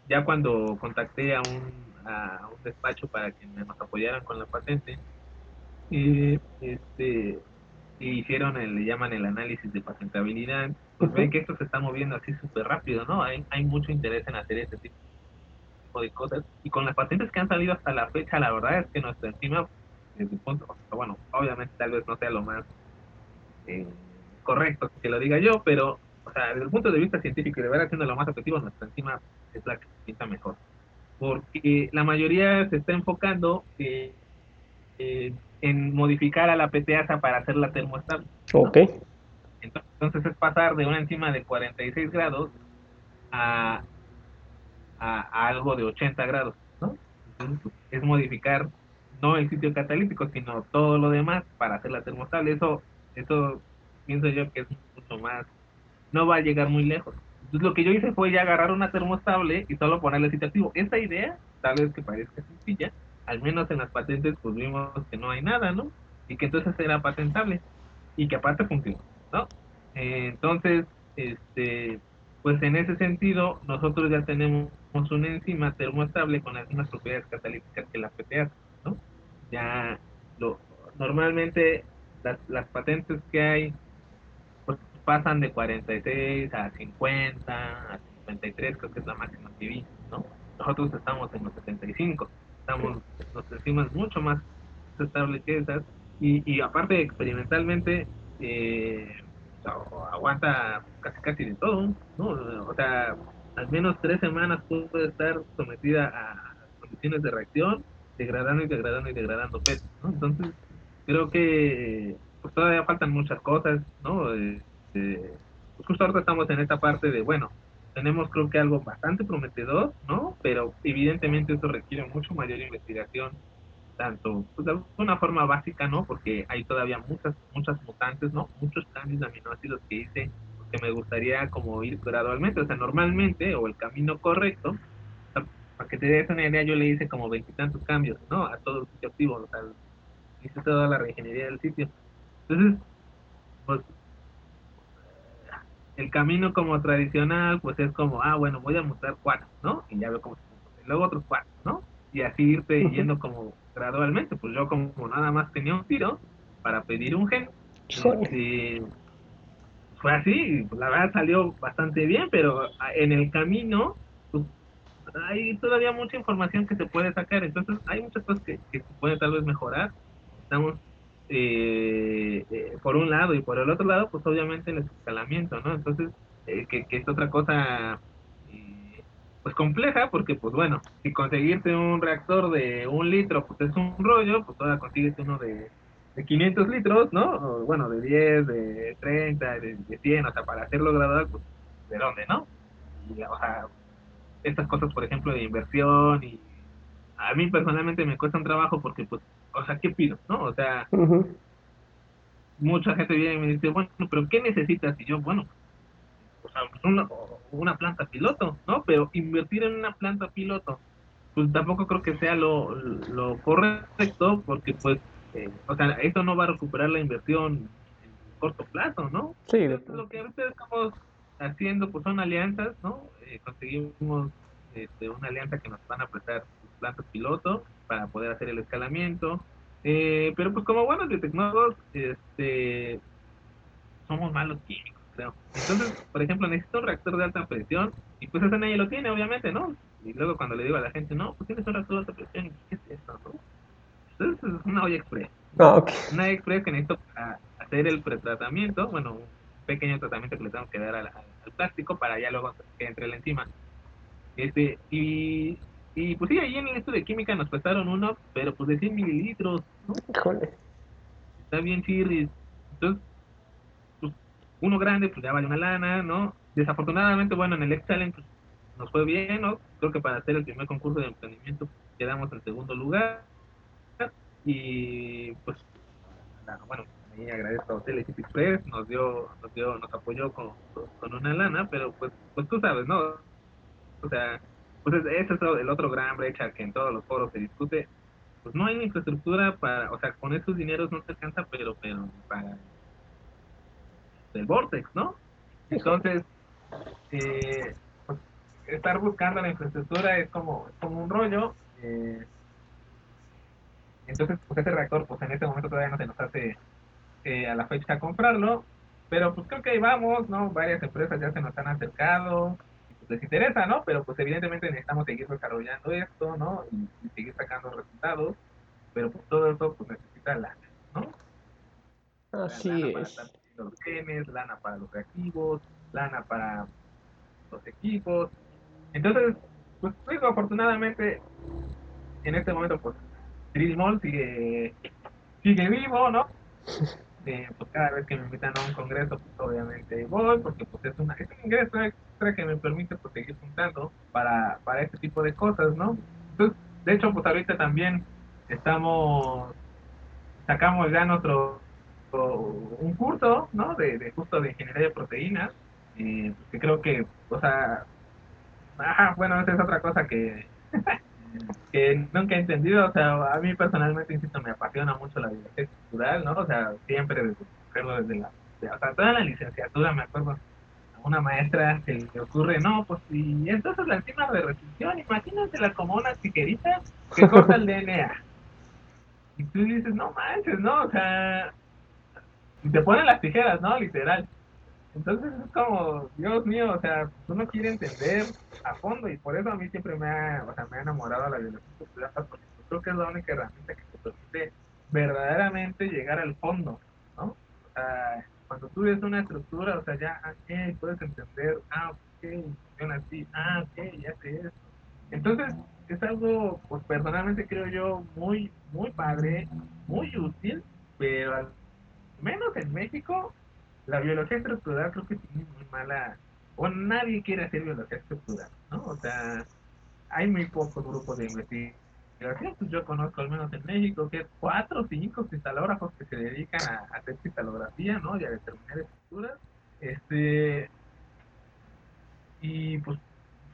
ya cuando contacté a un, a un despacho para que nos apoyaran con la patente, eh, este, hicieron, el, le llaman el análisis de patentabilidad, pues ven que esto se está moviendo así súper rápido, ¿no? Hay, hay mucho interés en hacer este tipo de cosas. Y con las patentes que han salido hasta la fecha, la verdad es que nuestra enzima, desde el punto, bueno, obviamente tal vez no sea lo más eh, correcto que lo diga yo, pero, o sea, desde el punto de vista científico y de ver haciendo lo más objetivo, nuestra enzima es la que pinta mejor. Porque la mayoría se está enfocando eh, eh, en modificar a la PTASA para hacerla termoestable. Ok. Entonces es pasar de una enzima de 46 grados a, a, algo de 80 grados, ¿no? Es modificar no el sitio catalítico, sino todo lo demás para hacerla termoestable. Eso, eso pienso yo que es mucho más, no va a llegar muy lejos. Entonces lo que yo hice fue ya agarrar una termoestable y solo ponerle sitio activo. Esta idea, tal vez que parezca sencilla, al menos en las patentes pues vimos que no hay nada, ¿no? Y que entonces era patentable y que aparte funciona, ¿no? Entonces, este, pues en ese sentido nosotros ya tenemos una enzima termoestable con las mismas propiedades catalíticas que la PTA, ¿no? Ya lo, normalmente las, las patentes que hay pues pasan de 46 a 50, a 53, creo que es la máxima que vi, ¿no? Nosotros estamos en los 75 estamos, nos enzimas mucho más estables que esas y, y aparte experimentalmente eh, aguanta casi casi de todo, ¿no? O sea, al menos tres semanas puede estar sometida a condiciones de reacción, degradando y degradando y degradando peso. Entonces, creo que pues todavía faltan muchas cosas, ¿no? Eh, pues justo ahora estamos en esta parte de, bueno, tenemos creo que algo bastante prometedor, ¿no? Pero evidentemente eso requiere mucho mayor investigación, tanto pues, de una forma básica, ¿no? Porque hay todavía muchas, muchas mutantes, ¿no? Muchos cambios de aminoácidos que hice que me gustaría como ir gradualmente, o sea, normalmente, o el camino correcto, para que te des una idea, yo le hice como veintitantos cambios, ¿no? A todo el sitio activo, o sea, hice toda la reingeniería del sitio. Entonces, pues el camino como tradicional, pues es como, ah, bueno, voy a mostrar cuatro, ¿no? Y ya veo cómo se. Y luego otros cuatro, ¿no? Y así irte yendo como gradualmente. Pues yo como nada más tenía un tiro para pedir un gen. Y fue así, pues la verdad salió bastante bien, pero en el camino, pues hay todavía mucha información que se puede sacar. Entonces hay muchas cosas que, que se puede tal vez mejorar. Estamos eh, eh, por un lado y por el otro lado, pues obviamente el escalamiento, ¿no? Entonces, eh, que, es otra cosa, pues compleja, porque pues bueno, si conseguirte un reactor de un litro, pues es un rollo, pues ahora consigues uno de, de 500 litros, ¿no? bueno, de 10, de 30, de, de 100, o sea, para hacerlo gradual, pues, ¿de dónde, no? Y, o sea, estas cosas, por ejemplo, de inversión y a mí personalmente me cuesta un trabajo porque pues o sea, ¿qué pido? ¿No? O sea, mucha gente viene y me dice, bueno, pero ¿qué necesitas? Y yo, bueno, o sea, pues una, una planta piloto, ¿no? Pero invertir en una planta piloto, pues tampoco creo que sea lo, lo correcto, porque pues, eh, o sea, esto no va a recuperar la inversión en corto plazo, ¿no? Sí. lo que ahorita estamos haciendo, pues son alianzas, ¿no? Eh, conseguimos este, una alianza que nos van a prestar plantas piloto para poder hacer el escalamiento. Eh, pero pues como buenos biotecnólogos, este, somos malos químicos, Entonces, por ejemplo, necesito un reactor de alta presión y pues ese nadie lo tiene, obviamente, ¿no? Y luego cuando le digo a la gente, no, pues tienes un reactor de alta presión, ¿qué es eso, no? Entonces es una olla express. Ah, una olla express que necesito para hacer el pretratamiento, bueno, un pequeño tratamiento que le tengo que dar al, al plástico para ya luego que entre la enzima. Este, y y pues sí, ahí en el estudio de química nos prestaron uno, pero pues de 100 mililitros, ¿no? Está bien chirris. Entonces, uno grande, pues ya vale una lana, ¿no? Desafortunadamente, bueno, en el Excel pues, nos fue bien, ¿no? Creo que para hacer el primer concurso de emprendimiento quedamos en segundo lugar. Y pues, bueno, ahí agradezco a Hotel Express, nos dio, nos dio, nos apoyó con, con una lana, pero pues, pues tú sabes, ¿no? O sea, pues ese es el otro gran brecha que en todos los foros se discute. Pues no hay infraestructura para, o sea, con esos dineros no se alcanza, pero, pero para el Vortex, ¿no? Entonces, eh, pues, estar buscando la infraestructura es como, es como un rollo. Eh, entonces, pues ese reactor, pues en este momento todavía no se nos hace eh, a la fecha comprarlo, pero pues creo que ahí vamos, ¿no? Varias empresas ya se nos han acercado, pues les interesa, ¿no? Pero pues evidentemente necesitamos seguir desarrollando esto, ¿no? Y, seguir sacando resultados, pero pues todo eso pues necesita lana, ¿no? Así es. Para los genes, lana para los reactivos, lana para los equipos. Entonces, pues digo, afortunadamente, en este momento, pues, Trismol sigue, sigue vivo, ¿no? Eh, pues cada vez que me invitan a un congreso, pues obviamente voy, porque pues es, una, es un ingreso extra que me permite pues seguir juntando para, para este tipo de cosas, ¿no? Entonces, de hecho, pues ahorita también estamos, sacamos ya nuestro, un curso, ¿no? De, de justo de ingeniería de proteínas, eh, que creo que, o sea, ajá, bueno, esa es otra cosa que que nunca he entendido, o sea, a mí personalmente, insisto, me apasiona mucho la biología estructural, ¿no? O sea, siempre desde, desde la, o sea, toda la licenciatura, me acuerdo, a una maestra se le ocurre, no, pues si entonces la enzima de restricción, imagínatela como una tijerita que corta el DNA. Y tú dices, no manches, ¿no? O sea, y te ponen las tijeras, ¿no? Literal. Entonces es como, Dios mío, o sea, uno quiere entender a fondo y por eso a mí siempre me ha, o sea, me ha enamorado la biología estructural porque creo que es la única herramienta que te permite verdaderamente llegar al fondo, ¿no? O sea, cuando tú ves una estructura, o sea, ya, ok, puedes entender, ah, ok, funciona así, ah, ok, ya sé eso. Entonces, es algo, pues personalmente creo yo, muy, muy padre, muy útil, pero al menos en México la biología estructural creo que tiene muy mala, o nadie quiere hacer biología estructural, ¿no? O sea, hay muy pocos grupos de investigación. Pues yo conozco al menos en México que cuatro o cinco cristalógrafos que se dedican a, hacer cristalografía, ¿no? Y a determinar estructuras. Este, y pues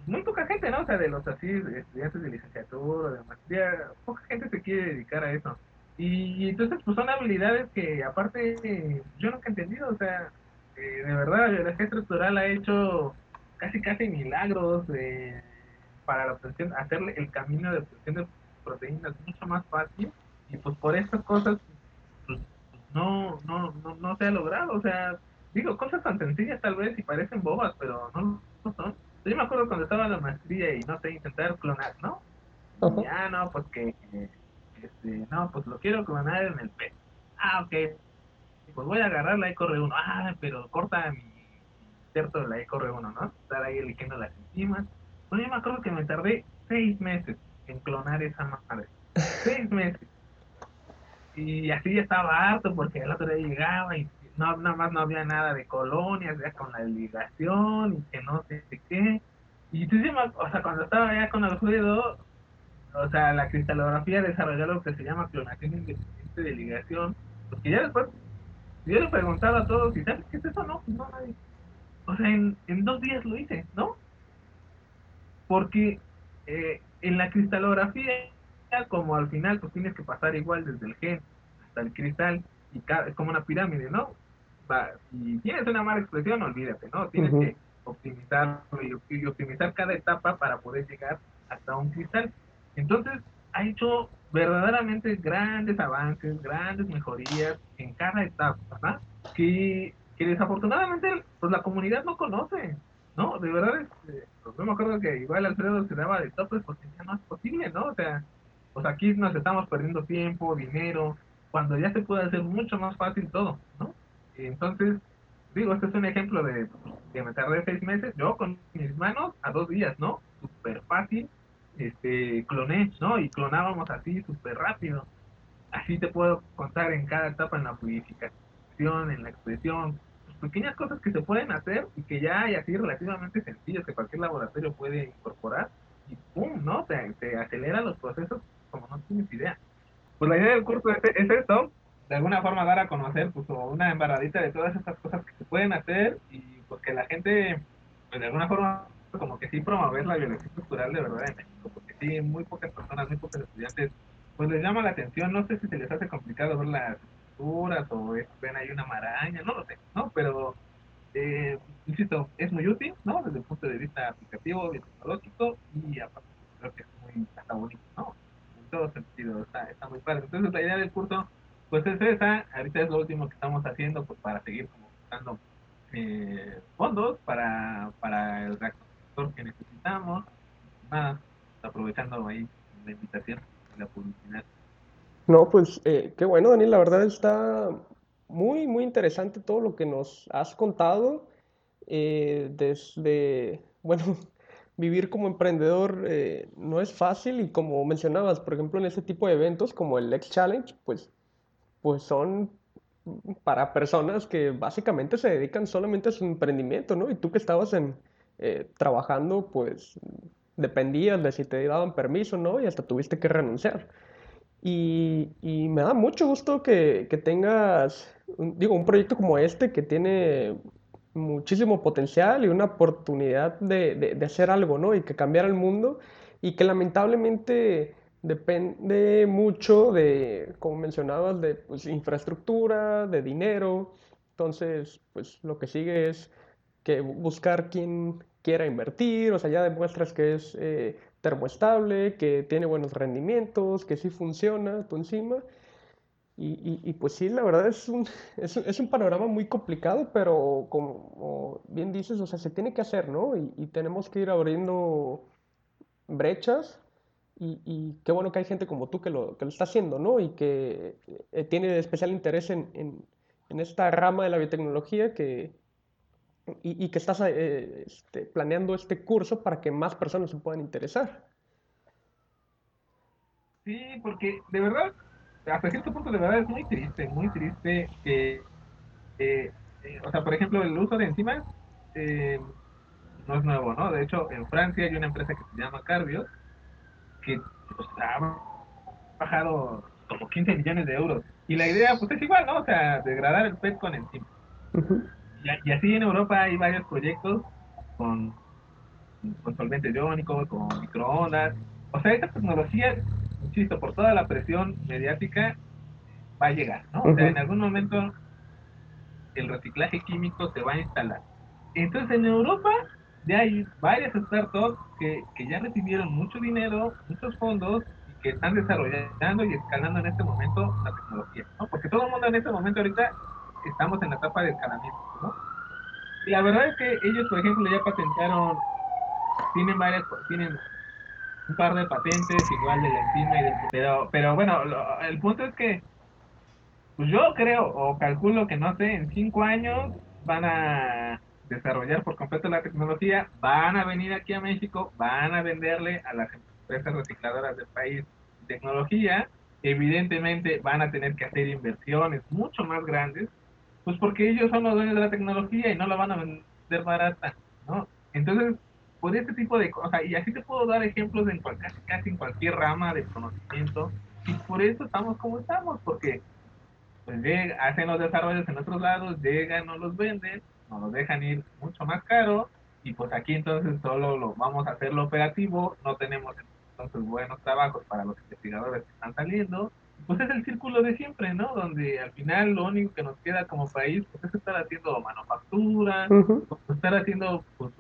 muy poca gente, ¿no? O sea, de los así estudiantes de licenciatura, de maestría, poca gente se quiere dedicar a eso. Y, entonces, pues son habilidades que aparte yo nunca he entendido, o sea, eh, de verdad la biología estructural ha hecho casi casi milagros eh, para la obtención, hacerle el camino de obtención de proteínas mucho más fácil y pues por estas cosas pues, no, no, no, no se ha logrado, o sea, digo, cosas tan sencillas tal vez y parecen bobas, pero no, no son. Yo me acuerdo cuando estaba en la maestría y no sé, intentar clonar, ¿no? Ya no, pues que este, no, pues lo quiero clonar en el pez. Ah, ok. Pues voy a agarrar la ECOR1. Ah, pero corta mi cierto de la ECOR1, ¿no? Estar ahí eligiendo las enzimas. Bueno, yo me acuerdo que me tardé seis meses en clonar esa madre. seis meses. Y así ya estaba harto porque el otro día llegaba y no, nada más no había nada de colonias, ya con la ligación y que no sé qué. Y tú, o sea, cuando estaba ya con el fluido, o sea, la cristalografía desarrolló lo que se llama clonación independiente de ligación, porque ya después, yo le preguntaba a todos, ¿y sabes qué es eso? No, pues no, nadie. O sea, en, en dos días lo hice, ¿no? Porque eh, en la cristalografía, como al final, pues tienes que pasar igual desde el gen hasta el cristal, y cada, es como una pirámide, ¿no? Va, si tienes una mala expresión, olvídate, ¿no? Tienes que optimizar y optimizar cada etapa para poder llegar hasta un cristal. Entonces, ha hecho verdaderamente grandes avances, grandes mejorías en cada etapa, ¿verdad? Que, que desafortunadamente pues la comunidad no conoce, ¿no? De verdad, este, pues, me acuerdo que igual Alfredo se daba de topes porque ya no es posible, ¿no? O sea, pues aquí nos estamos perdiendo tiempo, dinero, cuando ya se puede hacer mucho más fácil todo, ¿no? entonces, digo, este es un ejemplo de que me tardé seis meses, yo con mis manos a dos días, ¿no? Súper fácil, este, cloné, ¿no? Y clonábamos así súper rápido. Así te puedo contar en cada etapa en la purificación, en la expresión, pequeñas cosas que se pueden hacer y que ya hay así relativamente sencillas que cualquier laboratorio puede incorporar y ¡pum! ¿no? Te, te acelera los procesos como no tienes idea. Pues la idea del curso es, es esto, de alguna forma dar a conocer pues una embarradita de todas estas cosas que se pueden hacer y pues que la gente pues de alguna forma como que sí promover la biología cultural de verdad en sí, muy pocas personas, muy pocos estudiantes, pues les llama la atención, no sé si se les hace complicado ver las estructuras o ven ahí una maraña, no lo sé, ¿no? Pero, eh, insisto, es muy útil, ¿no? Desde el punto de vista aplicativo, tecnológico y aparte creo que es muy, hasta bonito, ¿no? En todo sentido, está, está muy padre. Entonces la idea del curso, pues es esa, ahorita es lo último que estamos haciendo, pues para seguir como buscando eh, fondos para, para el reactor que necesitamos. Más, aprovechando ahí la invitación y la publicidad. No, pues eh, qué bueno, Daniel, la verdad está muy, muy interesante todo lo que nos has contado. Eh, desde, bueno, vivir como emprendedor eh, no es fácil y como mencionabas, por ejemplo, en este tipo de eventos como el X Challenge, pues, pues son para personas que básicamente se dedican solamente a su emprendimiento, ¿no? Y tú que estabas en, trabajando, pues dependías de si te daban permiso, ¿no? Y hasta tuviste que renunciar. Y, me da mucho gusto que, que tengas, digo, un proyecto como este que tiene muchísimo potencial y una oportunidad de, de, hacer algo, ¿no? Y que cambiar el mundo y que lamentablemente depende mucho de, como mencionabas, de pues, infraestructura, de dinero. Entonces, pues lo que sigue es que buscar quien quiera invertir, o sea, ya demuestras que es eh, termoestable, que tiene buenos rendimientos, que sí funciona tú encima. Y, y, pues sí, la verdad es un, es, es, un panorama muy complicado, pero como bien dices, o sea, se tiene que hacer, ¿no? Y, y tenemos que ir abriendo brechas y, qué bueno que hay gente como tú que lo, que lo está haciendo, ¿no? Y que eh, tiene especial interés en, en, en, esta rama de la biotecnología que, y, y que estás eh, este, planeando este curso para que más personas se puedan interesar. Sí, porque de verdad, hasta cierto punto de verdad es muy triste, muy triste que, eh, o sea, por ejemplo, el uso de enzimas no es nuevo, ¿no? De hecho, en Francia hay una empresa que se llama Carbios, que pues, ha bajado como 15 millones de euros. Y la idea, pues es igual, ¿no? O sea, degradar el PET con encima. Y, así en Europa hay varios proyectos con, con solventes iónicos, con microondas. O sea, esta tecnología, insisto, por toda la presión mediática, va a llegar, ¿no? O sea, en algún momento el reciclaje químico se va a instalar. Entonces, en Europa ya hay varias startups que, que ya recibieron mucho dinero, muchos fondos y que están desarrollando y escalando en este momento la tecnología, ¿no? Porque todo el mundo en este momento ahorita estamos en la etapa de escalamiento, ¿no? La verdad es que ellos, por ejemplo, ya patentaron, tienen varias, tienen un par de patentes igual de la enzima y del pero, pero bueno, el punto es que pues yo creo o calculo que no sé, en cinco años van a desarrollar por completo la tecnología, van a venir aquí a México, van a venderle a las empresas recicladoras del país tecnología, evidentemente van a tener que hacer inversiones mucho más grandes, pues porque ellos son los dueños de la tecnología y no la van a vender barata, ¿no? Entonces, por este tipo de cosas, y así te puedo dar ejemplos en casi, casi en cualquier rama de conocimiento, y por eso estamos como estamos, porque pues hacen los desarrollos en otros lados, llegan, no los venden, nos lo dejan ir mucho más caro y pues aquí entonces solo lo vamos a hacerlo operativo, no tenemos entonces buenos trabajos para los investigadores que están saliendo, pues es el círculo de siempre, ¿no? Donde al final lo único que nos queda como país pues es estar haciendo manufactura, estar haciendo pues,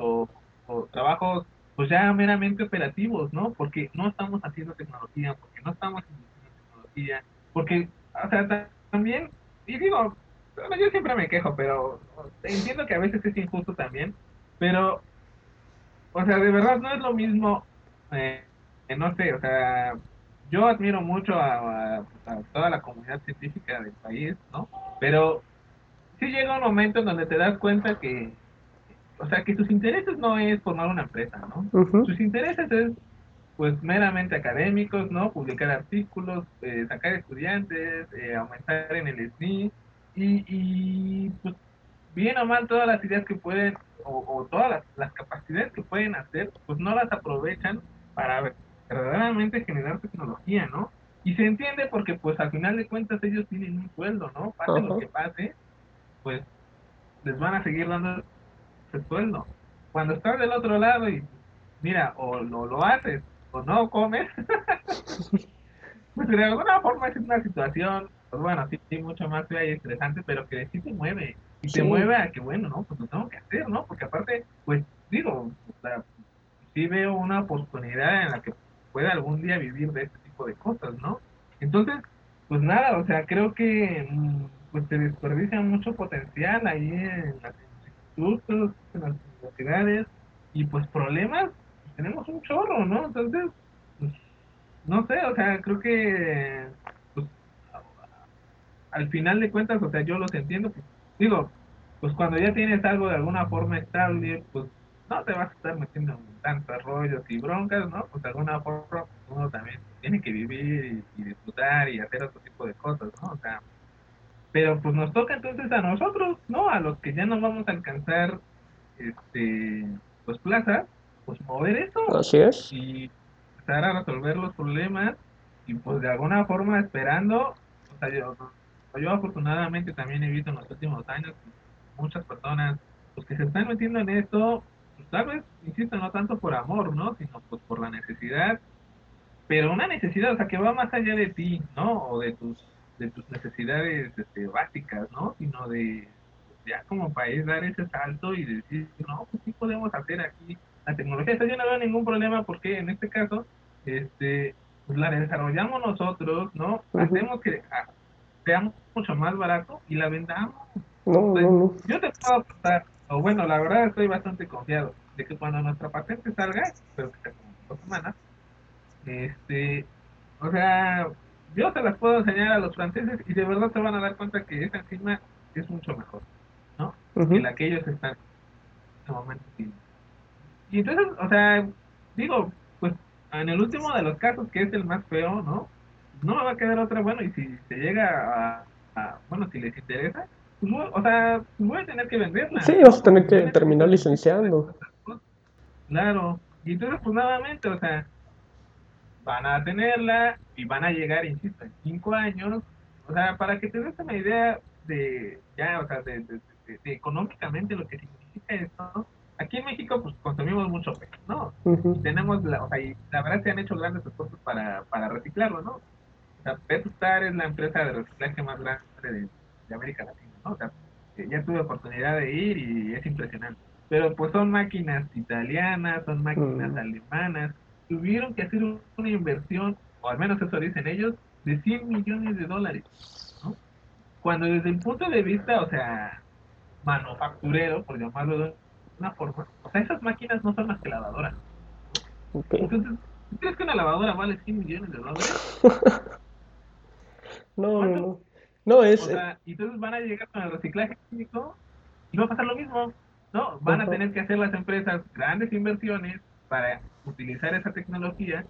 trabajos pues ya meramente operativos, ¿no? Porque no estamos haciendo tecnología, porque no estamos haciendo tecnología, porque, o sea, también, y digo, yo siempre me quejo, pero entiendo que a veces es injusto también, pero, o sea, de verdad no es lo mismo, eh, no sé, o sea, yo admiro mucho a, toda la comunidad científica del país, ¿no? Pero sí llega un momento en donde te das cuenta que, o sea, que sus intereses no es formar una empresa, ¿no? Sus intereses es, pues, meramente académicos, ¿no? Publicar artículos, eh, sacar estudiantes, eh, aumentar en el SNI, y, y pues, bien o mal todas las ideas que pueden o, todas las, capacidades que pueden hacer, pues no las aprovechan para verdaderamente generar tecnología, ¿no? Y se entiende porque pues al final de cuentas ellos tienen un sueldo, ¿no? Pase lo que pase, pues les van a seguir dando ese sueldo. cuando estás del otro lado y mira, o lo, lo haces o no comes, pues de alguna forma es una situación, pues bueno, sí, sí, mucho más fea y estresante, pero que sí te mueve. Y te mueve a que, bueno, ¿no? Pues lo tengo que hacer, ¿no? Porque aparte, pues digo, o sea, sí veo una oportunidad en la que pueda algún día vivir de este tipo de cosas, ¿no? Entonces, pues nada, o sea, creo que mm, pues se desperdicia mucho potencial ahí en las institutos, en las universidades, y pues problemas, tenemos un chorro, ¿no? Entonces, pues, no sé, o sea, creo que pues, al final de cuentas, o sea, yo los entiendo, digo, pues cuando ya tienes algo de alguna forma estable, pues no te vas a estar metiendo en tantos rollos y broncas, ¿no? Pues de alguna forma uno también tiene que vivir y, disfrutar y hacer otro tipo de cosas, ¿no? O sea, pero pues nos toca entonces a nosotros, ¿no? A los que ya no vamos a alcanzar, este, pues plazas, pues mover eso. Así es. Y empezar a resolver los problemas y pues de alguna forma esperando, o sea, yo, yo afortunadamente también he visto en los últimos años muchas personas pues que se están metiendo en esto tal vez, insisto, no tanto por amor, ¿no? Sino pues por la necesidad, pero una necesidad, o sea, que va más allá de ti, ¿no? O de tus, de tus necesidades este, básicas, ¿no? Sino de ya como país dar ese salto y decir, no, pues sí podemos hacer aquí la tecnología. Eso yo no veo ningún problema porque en este caso, este, pues la desarrollamos nosotros, ¿no? Hacemos que ah, sea mucho más barato y la vendamos. No, no, no. Yo te puedo aportar o bueno, la verdad estoy bastante confiado de que cuando nuestra patente salga, espero que sea como dos semanas, este, o sea, yo se las puedo enseñar a los franceses y de verdad se van a dar cuenta que esa enzima es mucho mejor, ¿no? Que la que ellos están en este momento Y entonces, o sea, digo, pues en el último de los casos, que es el más feo, ¿no? No me va a quedar otra, bueno, y si se llega a bueno, si les interesa, o sea, voy a tener que venderla. Sí, vas a tener que terminar licenciando. Claro, y entonces pues nuevamente, o sea, van a tenerla y van a llegar, insisto, en cinco años, o sea, para que te des una idea de, ya, o sea, de, económicamente lo que significa esto, aquí en México pues consumimos mucho peso, ¿no? Tenemos, la, o sea, y la verdad se han hecho grandes esfuerzos para, para reciclarlo, ¿no? O sea, Petrostar es la empresa de reciclaje más grande de, de América Latina. O sea, ya tuve oportunidad de ir y es impresionante. Pero pues son máquinas italianas, son máquinas mm. alemanas. Tuvieron que hacer una inversión, o al menos eso dicen ellos, de 100 millones de dólares. ¿no? Cuando desde el punto de vista, o sea, manufacturero, por llamarlo de una forma, o sea, esas máquinas no son más que lavadoras. Entonces, ¿crees que una lavadora vale 100 millones de dólares? no, no. No, es... O sea, y entonces van a llegar con el reciclaje químico y va a pasar lo mismo, ¿no? Van a tener que hacer las empresas grandes inversiones para utilizar esa tecnología,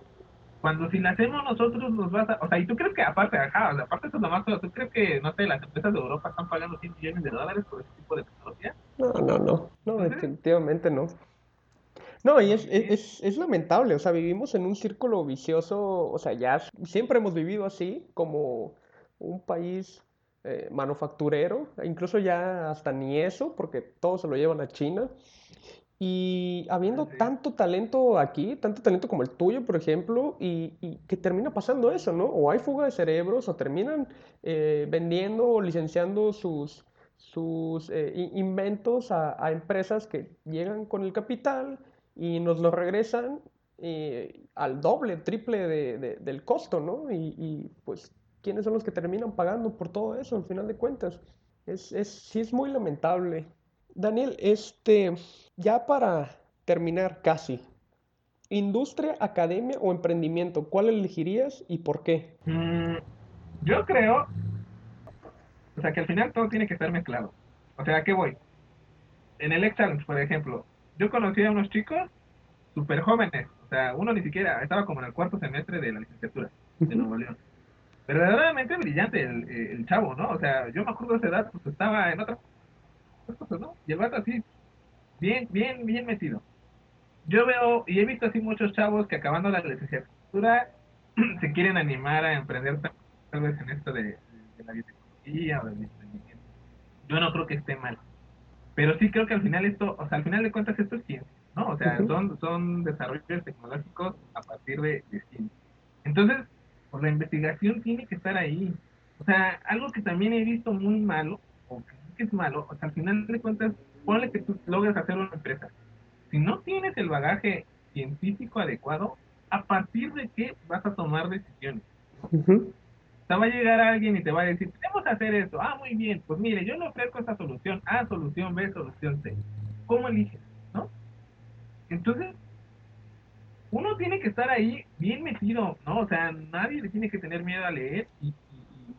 cuando si la hacemos nosotros nos vas a... O sea, y tú crees que aparte, ajá, o sea, aparte eso nomás, ¿tú crees que, no sé, las empresas de Europa están pagando 100 millones de dólares por ese tipo de tecnología? No, no, no, no, definitivamente no. No, y es, es, es, lamentable, o sea, vivimos en un círculo vicioso, o sea, ya siempre hemos vivido así, como un país eh, manufacturero, incluso ya hasta ni eso, porque todo se lo llevan a China. Y habiendo tanto talento aquí, tanto talento como el tuyo, por ejemplo, y, que termina pasando eso, ¿no? O hay fuga de cerebros, o terminan eh, vendiendo o licenciando sus, sus eh, inventos a, empresas que llegan con el capital y nos lo regresan al doble, triple del costo, ¿no? Y, y pues quiénes son los que terminan pagando por todo eso, al final de cuentas. Es, es, sí es muy lamentable. Daniel, este, ya para terminar casi, industria, academia o emprendimiento, ¿cuál elegirías y por qué? Mm, yo creo, o sea, que al final todo tiene que estar mezclado. O sea, ¿a qué voy? En el Excellence, por ejemplo, yo conocí a unos chicos súper jóvenes, o sea, uno ni siquiera estaba como en el cuarto semestre de la licenciatura de Nuevo León verdaderamente brillante el, el, chavo, ¿no? O sea, yo me acuerdo de esa edad, pues estaba en otras cosas, ¿no? Y el vato así, bien, bien, bien metido. Yo veo, y he visto así muchos chavos que acabando la licenciatura se quieren animar a emprender tal vez en esto de, la biotecnología o del emprendimiento. Yo no creo que esté mal. Pero sí creo que al final esto, o sea, al final de cuentas esto es ciencia. ¿no? O sea, son, son desarrollos tecnológicos a partir de, de ciencia. Entonces, pues la investigación tiene que estar ahí. O sea, algo que también he visto muy malo, o que es malo, o sea, al final de cuentas, ponle que tú logres hacer una empresa. Si no tienes el bagaje científico adecuado, ¿a partir de qué vas a tomar decisiones? O sea, va a llegar alguien y te va a decir, tenemos que hacer esto. Ah, muy bien, pues mire, yo le ofrezco esta solución A, solución B, solución C. ¿Cómo eliges? ¿No? Entonces, uno tiene que estar ahí bien metido, ¿no? O sea, nadie le tiene que tener miedo a leer y,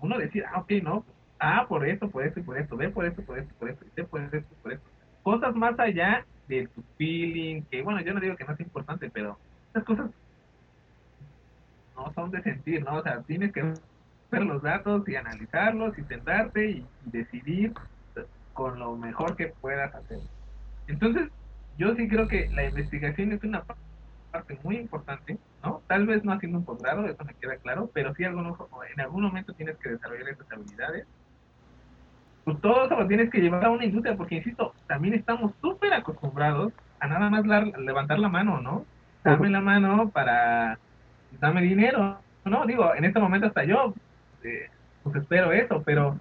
uno decir, ah, ok, no, A por esto, por esto y por esto, B por esto, por esto, por esto, C por esto, por esto. Cosas más allá de tu feeling, que bueno, yo no digo que no es importante, pero esas cosas no son de sentir, ¿no? O sea, tienes que ver los datos y analizarlos y sentarte y, decidir con lo mejor que puedas hacer. Entonces, yo sí creo que la investigación es una parte muy importante, ¿no? Tal vez no haciendo un posgrado, eso me queda claro, pero sí algún, en algún momento tienes que desarrollar esas habilidades. Pues todo eso lo tienes que llevar a una industria, porque insisto, también estamos súper acostumbrados a nada más levantar la mano, ¿no? Dame la mano para, dame dinero, ¿no? Digo, en este momento hasta yo, eh, pues espero eso, pero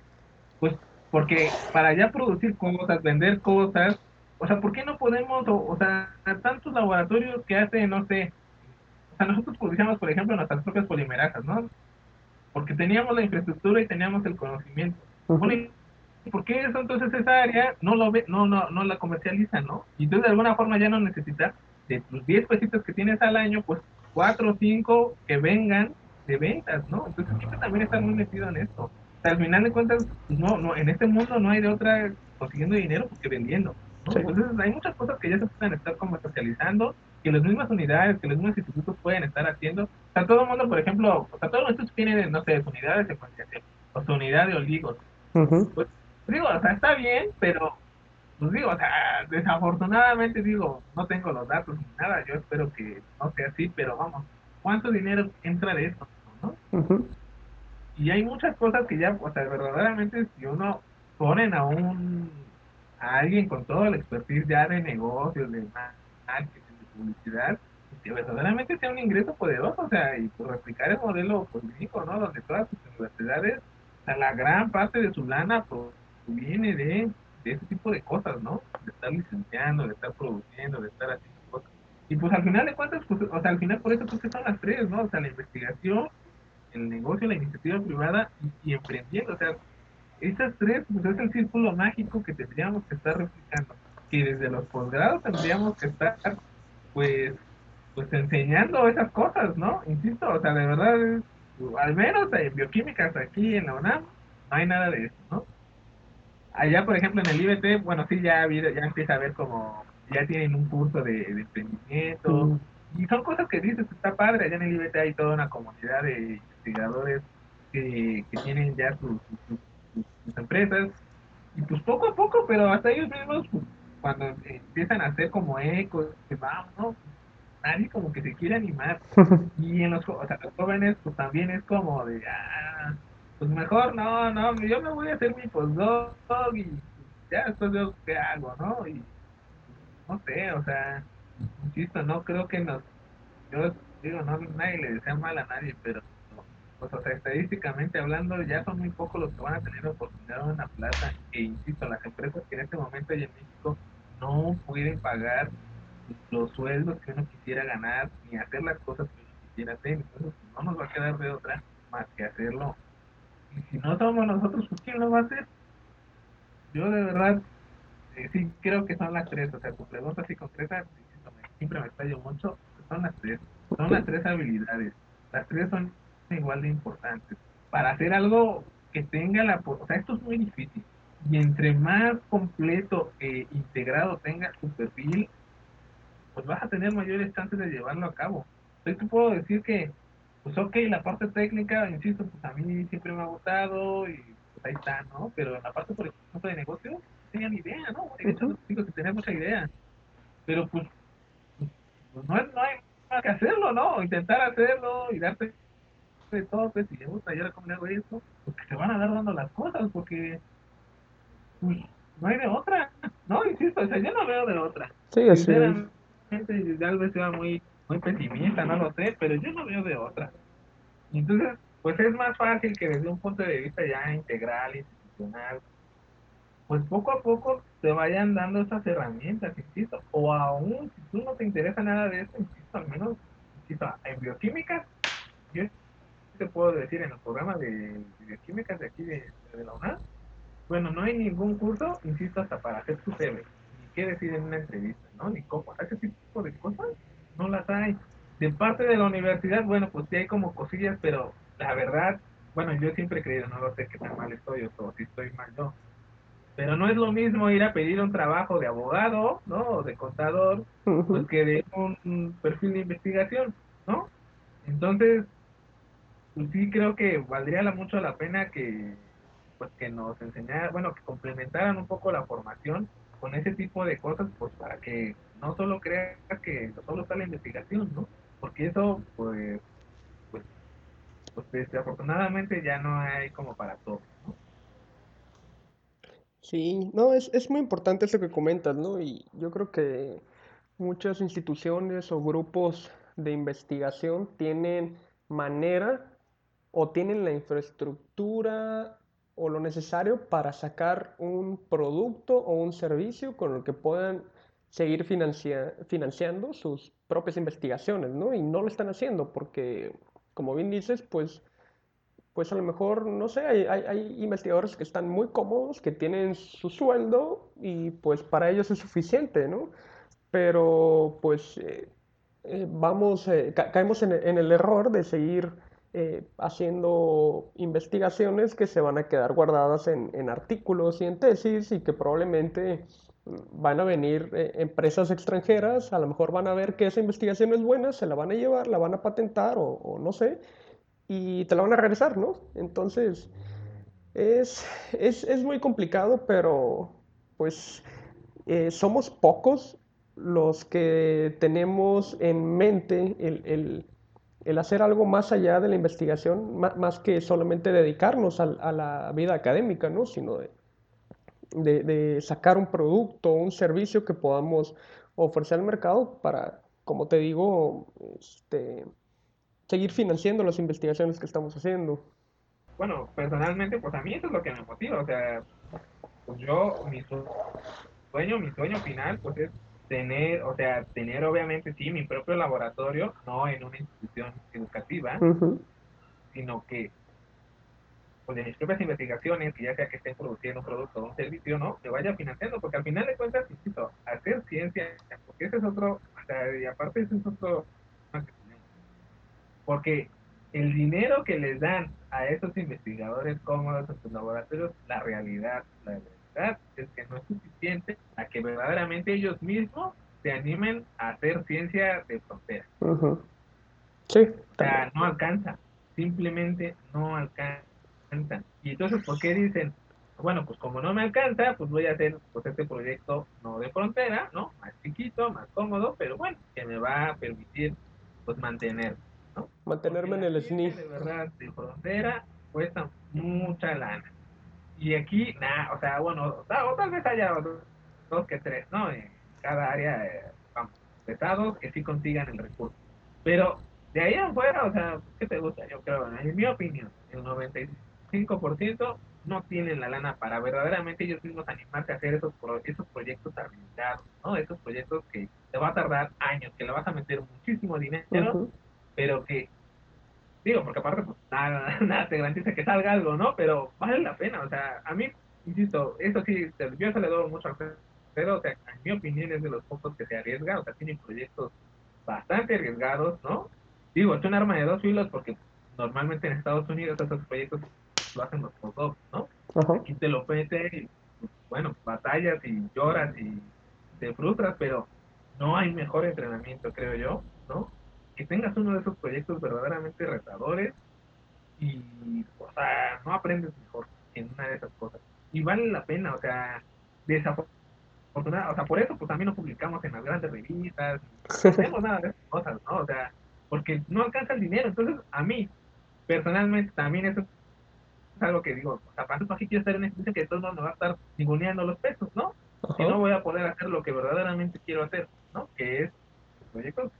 pues porque para ya producir cosas, vender cosas, o sea, ¿por qué no podemos, o, sea, tantos laboratorios que hacen, no sé, o sea, nosotros producíamos, por ejemplo, nuestras propias polimerasas, ¿no? Porque teníamos la infraestructura y teníamos el conocimiento. ¿Por qué eso entonces esa área no lo ve, no, no, no la comercializa, ¿no? Y entonces de alguna forma ya no necesitas de tus 10 pesitos que tienes al año, pues 4 o 5 que vengan de ventas, ¿no? Entonces hay también estar muy metido en esto. O sea, al final de cuentas, no, no, en este mundo no hay de otra consiguiendo dinero porque vendiendo. Entonces hay muchas cosas que ya se pueden estar comercializando, que las mismas unidades, que los mismos institutos pueden estar haciendo. O sea, todo el mundo, por ejemplo, o sea, todos estos tienen, no sé, unidades de comercialización, o su unidad de oligos. Pues digo, o sea, está bien, pero, pues digo, o sea, desafortunadamente digo, no tengo los datos ni nada, yo espero que no sea así, pero vamos, ¿cuánto dinero entra de esto? ¿no? Y hay muchas cosas que ya, o sea, verdaderamente si uno ponen a un alguien con todo el expertise ya de negocios, de marketing, de publicidad, que verdaderamente sea un ingreso poderoso, o sea, y por replicar el modelo político, ¿no? Donde todas sus universidades, o sea, la gran parte de su lana proviene de, de ese tipo de cosas, ¿no? De estar licenciando, de estar produciendo, de estar haciendo cosas. Y pues al final de cuentas, pues, o sea, al final por eso pues son las tres, ¿no? O sea, la investigación, el negocio, la iniciativa privada y emprendiendo, o sea, esas tres, pues es el círculo mágico que tendríamos que estar replicando. Que desde los posgrados tendríamos que estar, pues, pues enseñando esas cosas, ¿no? Insisto, o sea, de verdad, al menos en bioquímicas aquí en la UNAM, no hay nada de eso, ¿no? Allá, por ejemplo, en el IBT, bueno, sí, ya, ya empieza a ver como, ya tienen un curso de, emprendimiento, y son cosas que dices, está padre, allá en el IBT hay toda una comunidad de investigadores que, que tienen ya sus sus empresas, y pues poco a poco, pero hasta ellos mismos, pues, cuando empiezan a hacer como eco, que vamos, ¿no? Nadie como que se quiere animar. Y en los, o sea, los jóvenes, pues también es como de, ah, pues mejor no, no, yo me voy a hacer mi postdoc y ya después veo qué hago, ¿no? Y no sé, o sea, insisto, no creo que nos, yo digo, no, nadie le desea mal a nadie, pero o sea, estadísticamente hablando, ya son muy pocos los que van a tener la oportunidad de una plaza. E insisto, las empresas que en este momento hay en México no pueden pagar los sueldos que uno quisiera ganar ni hacer las cosas que uno quisiera hacer. Entonces, no nos va a quedar de otra más que hacerlo. Y si no somos nosotros, pues ¿quién lo va a hacer? Yo de verdad eh, sí creo que son las tres. O sea, tu pregunta así concreta, siempre me estallo mucho. Son las tres. Son las tres habilidades. Las tres son igual de importantes. Para hacer algo que tenga la... O sea, esto es muy difícil. Y entre más completo e integrado tenga tu perfil, pues vas a tener mayores chances de llevarlo a cabo. Entonces te puedo decir que, pues ok, la parte técnica, insisto, pues a mí siempre me ha gustado y pues ahí está, ¿no? Pero en la parte, por ejemplo, de negocio, no tenía ni idea, ¿no? De hecho, digo que tenía mucha idea. Pero pues, pues no, no hay más que hacerlo, ¿no? Intentar hacerlo y darte de todo, pues, si le gusta yo le hago eso, pues que se van a dar dando las cosas, porque pues, no hay de otra, no, insisto, o sea, yo no veo de otra. Sí, así tal vez sea muy, muy pesimista, no lo sé, pero yo no veo de otra. Entonces, pues es más fácil que desde un punto de vista ya integral, institucional, pues poco a poco te vayan dando esas herramientas, insisto, o aún si tú no te interesa nada de eso, insisto, al menos, insisto, en bioquímica, yo te puedo decir en el programa de, bioquímica de aquí de, la UNAM, bueno, no hay ningún curso, insisto, hasta para hacer tu CV, ni qué decir en una entrevista, ¿no? Ni cómo, ese tipo de cosas no las hay. De parte de la universidad, bueno, pues sí hay como cosillas, pero la verdad, bueno, yo siempre he creído, no lo sé qué tan mal estoy o si estoy mal yo, pero no es lo mismo ir a pedir un trabajo de abogado, ¿no? O de contador, pues que de un perfil de investigación, ¿no? Entonces, pues sí creo que valdría mucho la pena que, pues que nos enseñaran, bueno, que complementaran un poco la formación con ese tipo de cosas, pues para que no solo creas que solo está la investigación, ¿no? Porque eso, pues, pues, pues desafortunadamente ya no hay como para todo. Sí, no, es, es muy importante eso que comentas, ¿no? Y yo creo que muchas instituciones o grupos de investigación tienen manera o tienen la infraestructura o lo necesario para sacar un producto o un servicio con el que puedan seguir financiando sus propias investigaciones, ¿no? Y no lo están haciendo porque, como bien dices, pues pues a lo mejor, no sé, hay, investigadores que están muy cómodos, que tienen su sueldo y pues para ellos es suficiente, ¿no? Pero pues eh, eh, vamos, eh, caemos en, el error de seguir haciendo investigaciones que se van a quedar guardadas en, en, artículos y en tesis y que probablemente mm, van a venir empresas extranjeras, a lo mejor van a ver que esa investigación es buena, se la van a llevar, la van a patentar o, no sé, y te la van a regresar, ¿no? Entonces, es, es, muy complicado, pero pues eh, somos pocos los que tenemos en mente el, hacer algo más allá de la investigación, más, que solamente dedicarnos a, la vida académica, ¿no? Sino de, de, sacar un producto, un servicio que podamos ofrecer al mercado para, como te digo, este, seguir financiando las investigaciones que estamos haciendo. Bueno, personalmente, pues a mí eso es lo que me motiva, o sea, pues yo, mi sueño, mi sueño final, pues es tener, o sea, tener obviamente sí mi propio laboratorio, no en una institución educativa, sino que pues de mis propias investigaciones, que ya sea que estén produciendo un producto o un servicio, ¿no? Me vaya financiando, porque al final de cuentas, insisto, hacer ciencia, porque ese es otro, o sea, y aparte ese es otro porque el dinero que les dan a esos investigadores cómodos en sus laboratorios, la realidad, la es que no es suficiente a que verdaderamente ellos mismos se animen a hacer ciencia de frontera. Sí. O sea, no alcanza, simplemente no alcanza. Y entonces, ¿por qué dicen, bueno, pues como no me alcanza, pues voy a hacer pues este proyecto no de frontera, ¿no? Más chiquito, más cómodo, pero bueno, que me va a permitir pues mantener Mantenerme en el SNI. De verdad, de frontera cuesta mucha lana. Y aquí, nada, o sea, bueno, o, tal vez haya dos, que tres, ¿no? En cada área, eh, vamos, pesados que sí consigan el recurso. Pero de ahí afuera, o sea, ¿qué te gusta? Yo creo, en mi opinión, el 95% no tienen la lana para verdaderamente ellos mismos animarse a hacer esos, esos proyectos arriesgados, ¿no? Esos proyectos que te va a tardar años, que le vas a meter muchísimo dinero, pero que, digo, porque aparte, pues nada, nada te garantiza que salga algo, ¿no? Pero vale la pena, o sea, a mí, insisto, eso sí, yo se le doy mucho al pero, o sea, en mi opinión es de los pocos que se arriesga, o sea, tienen proyectos bastante arriesgados, ¿no? Digo, es un arma de dos filos porque normalmente en Estados Unidos esos proyectos lo hacen los postdocs, ¿no? Aquí te lo meten y, bueno, batallas y lloras y te frustras, pero no hay mejor entrenamiento, creo yo, ¿no? Que tengas uno de esos proyectos verdaderamente retadores y, o sea, no aprendes mejor en una de esas cosas. Y vale la pena, o sea, desafortunadamente, o sea, por eso pues también no publicamos en las grandes revistas, no hacemos nada de esas cosas, ¿no? O sea, porque no alcanza el dinero. Entonces, a mí, personalmente, también eso es algo que digo, o sea, ¿para qué quiero estar en una institución que de todos modos me va a estar ninguneando los pesos, ¿no? Si no voy a poder hacer lo que verdaderamente quiero hacer, ¿no? Que es proyectos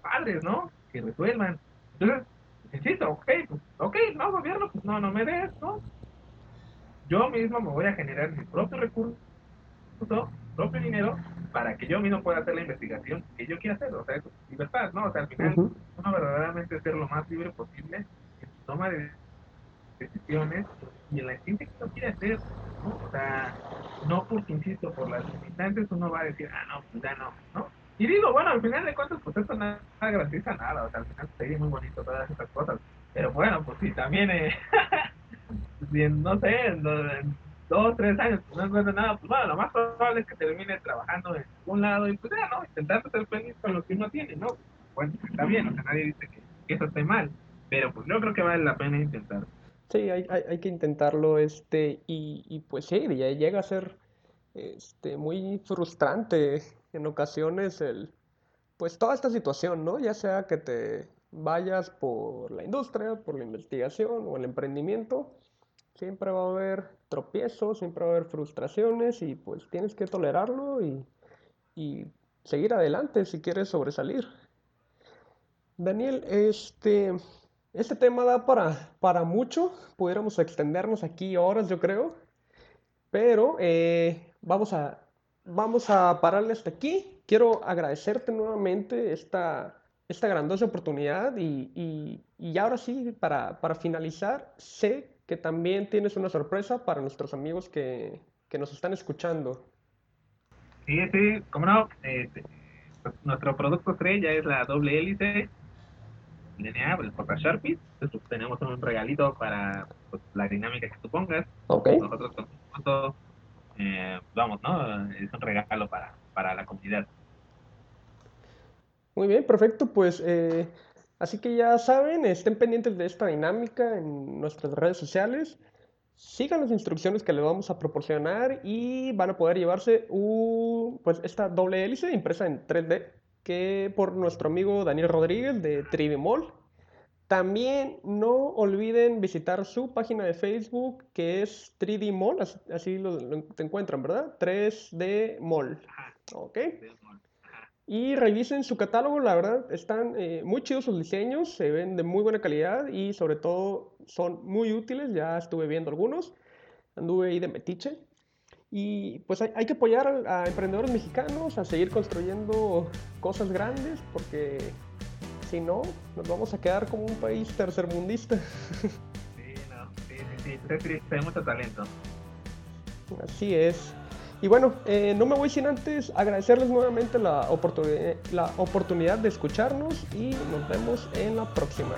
padres, ¿no? Que resuelvan. Entonces, insisto, ok, pues, ok, no, gobierno, pues no, no me des, ¿no? Yo mismo me voy a generar mi propio recurso, propio dinero, para que yo mismo pueda hacer la investigación que yo quiera hacer, o sea, es libertad, ¿no? O sea, al final, uno verdaderamente ser lo más libre posible en su toma de decisiones y en la ciencia que uno quiere hacer, ¿no? O sea, no porque, insisto, por las limitantes uno va a decir, ah, no, pues ya no, ¿no? Y digo, bueno, al final de cuentas, pues esto nada, garantiza nada, o sea, al final sería muy bonito todas esas cosas, pero bueno, pues sí, también, eh, no sé, en, dos, tres años, pues no encuentro nada, pues bueno, lo más probable es que termine trabajando en algún lado y pues ya, ¿no? Intentando ser feliz con lo que uno tiene, ¿no? Bueno, está bien, o sea, nadie dice que, eso esté mal, pero pues yo creo que vale la pena intentar. Sí, hay, hay, hay que intentarlo, este, y, y pues sí, ya llega a ser este, muy frustrante en ocasiones el, pues toda esta situación, ¿no? Ya sea que te vayas por la industria, por la investigación o el emprendimiento, siempre va a haber tropiezos, siempre va a haber frustraciones y pues tienes que tolerarlo y, y seguir adelante si quieres sobresalir. Daniel, este, este tema da para, para mucho, pudiéramos extendernos aquí horas yo creo, pero eh, vamos a vamos a pararle hasta aquí. Quiero agradecerte nuevamente esta, esta grandiosa oportunidad y, y, ahora sí, para, para, finalizar, sé que también tienes una sorpresa para nuestros amigos que, que nos están escuchando. Sí, sí, cómo no. Este, pues, nuestro producto estrella es la doble hélice DNA, el Porta Sharpie. Entonces, tenemos un regalito para pues, la dinámica que tú pongas. Okay. Nosotros con eh, vamos, ¿no? Es un regalo para, para la comunidad. Muy bien, perfecto. Pues eh, así que ya saben, estén pendientes de esta dinámica en nuestras redes sociales. Sigan las instrucciones que les vamos a proporcionar y van a poder llevarse pues esta doble hélice impresa en 3D que por nuestro amigo Daniel Rodríguez de 3D Mall. También no olviden visitar su página de Facebook que es 3D Mall, así, lo, te encuentran, ¿verdad? 3D Mall. Ok. Y revisen su catálogo, la verdad, están eh, muy chidos sus diseños, se ven de muy buena calidad y sobre todo son muy útiles, ya estuve viendo algunos, anduve ahí de metiche. Y pues hay, hay que apoyar a, a emprendedores mexicanos a seguir construyendo cosas grandes porque si no, nos vamos a quedar como un país tercermundista. Sí, no, sí, sí, sí, hay mucho talento. Así es. Y bueno, eh, no me voy sin antes agradecerles nuevamente la, la oportunidad de escucharnos y nos vemos en la próxima.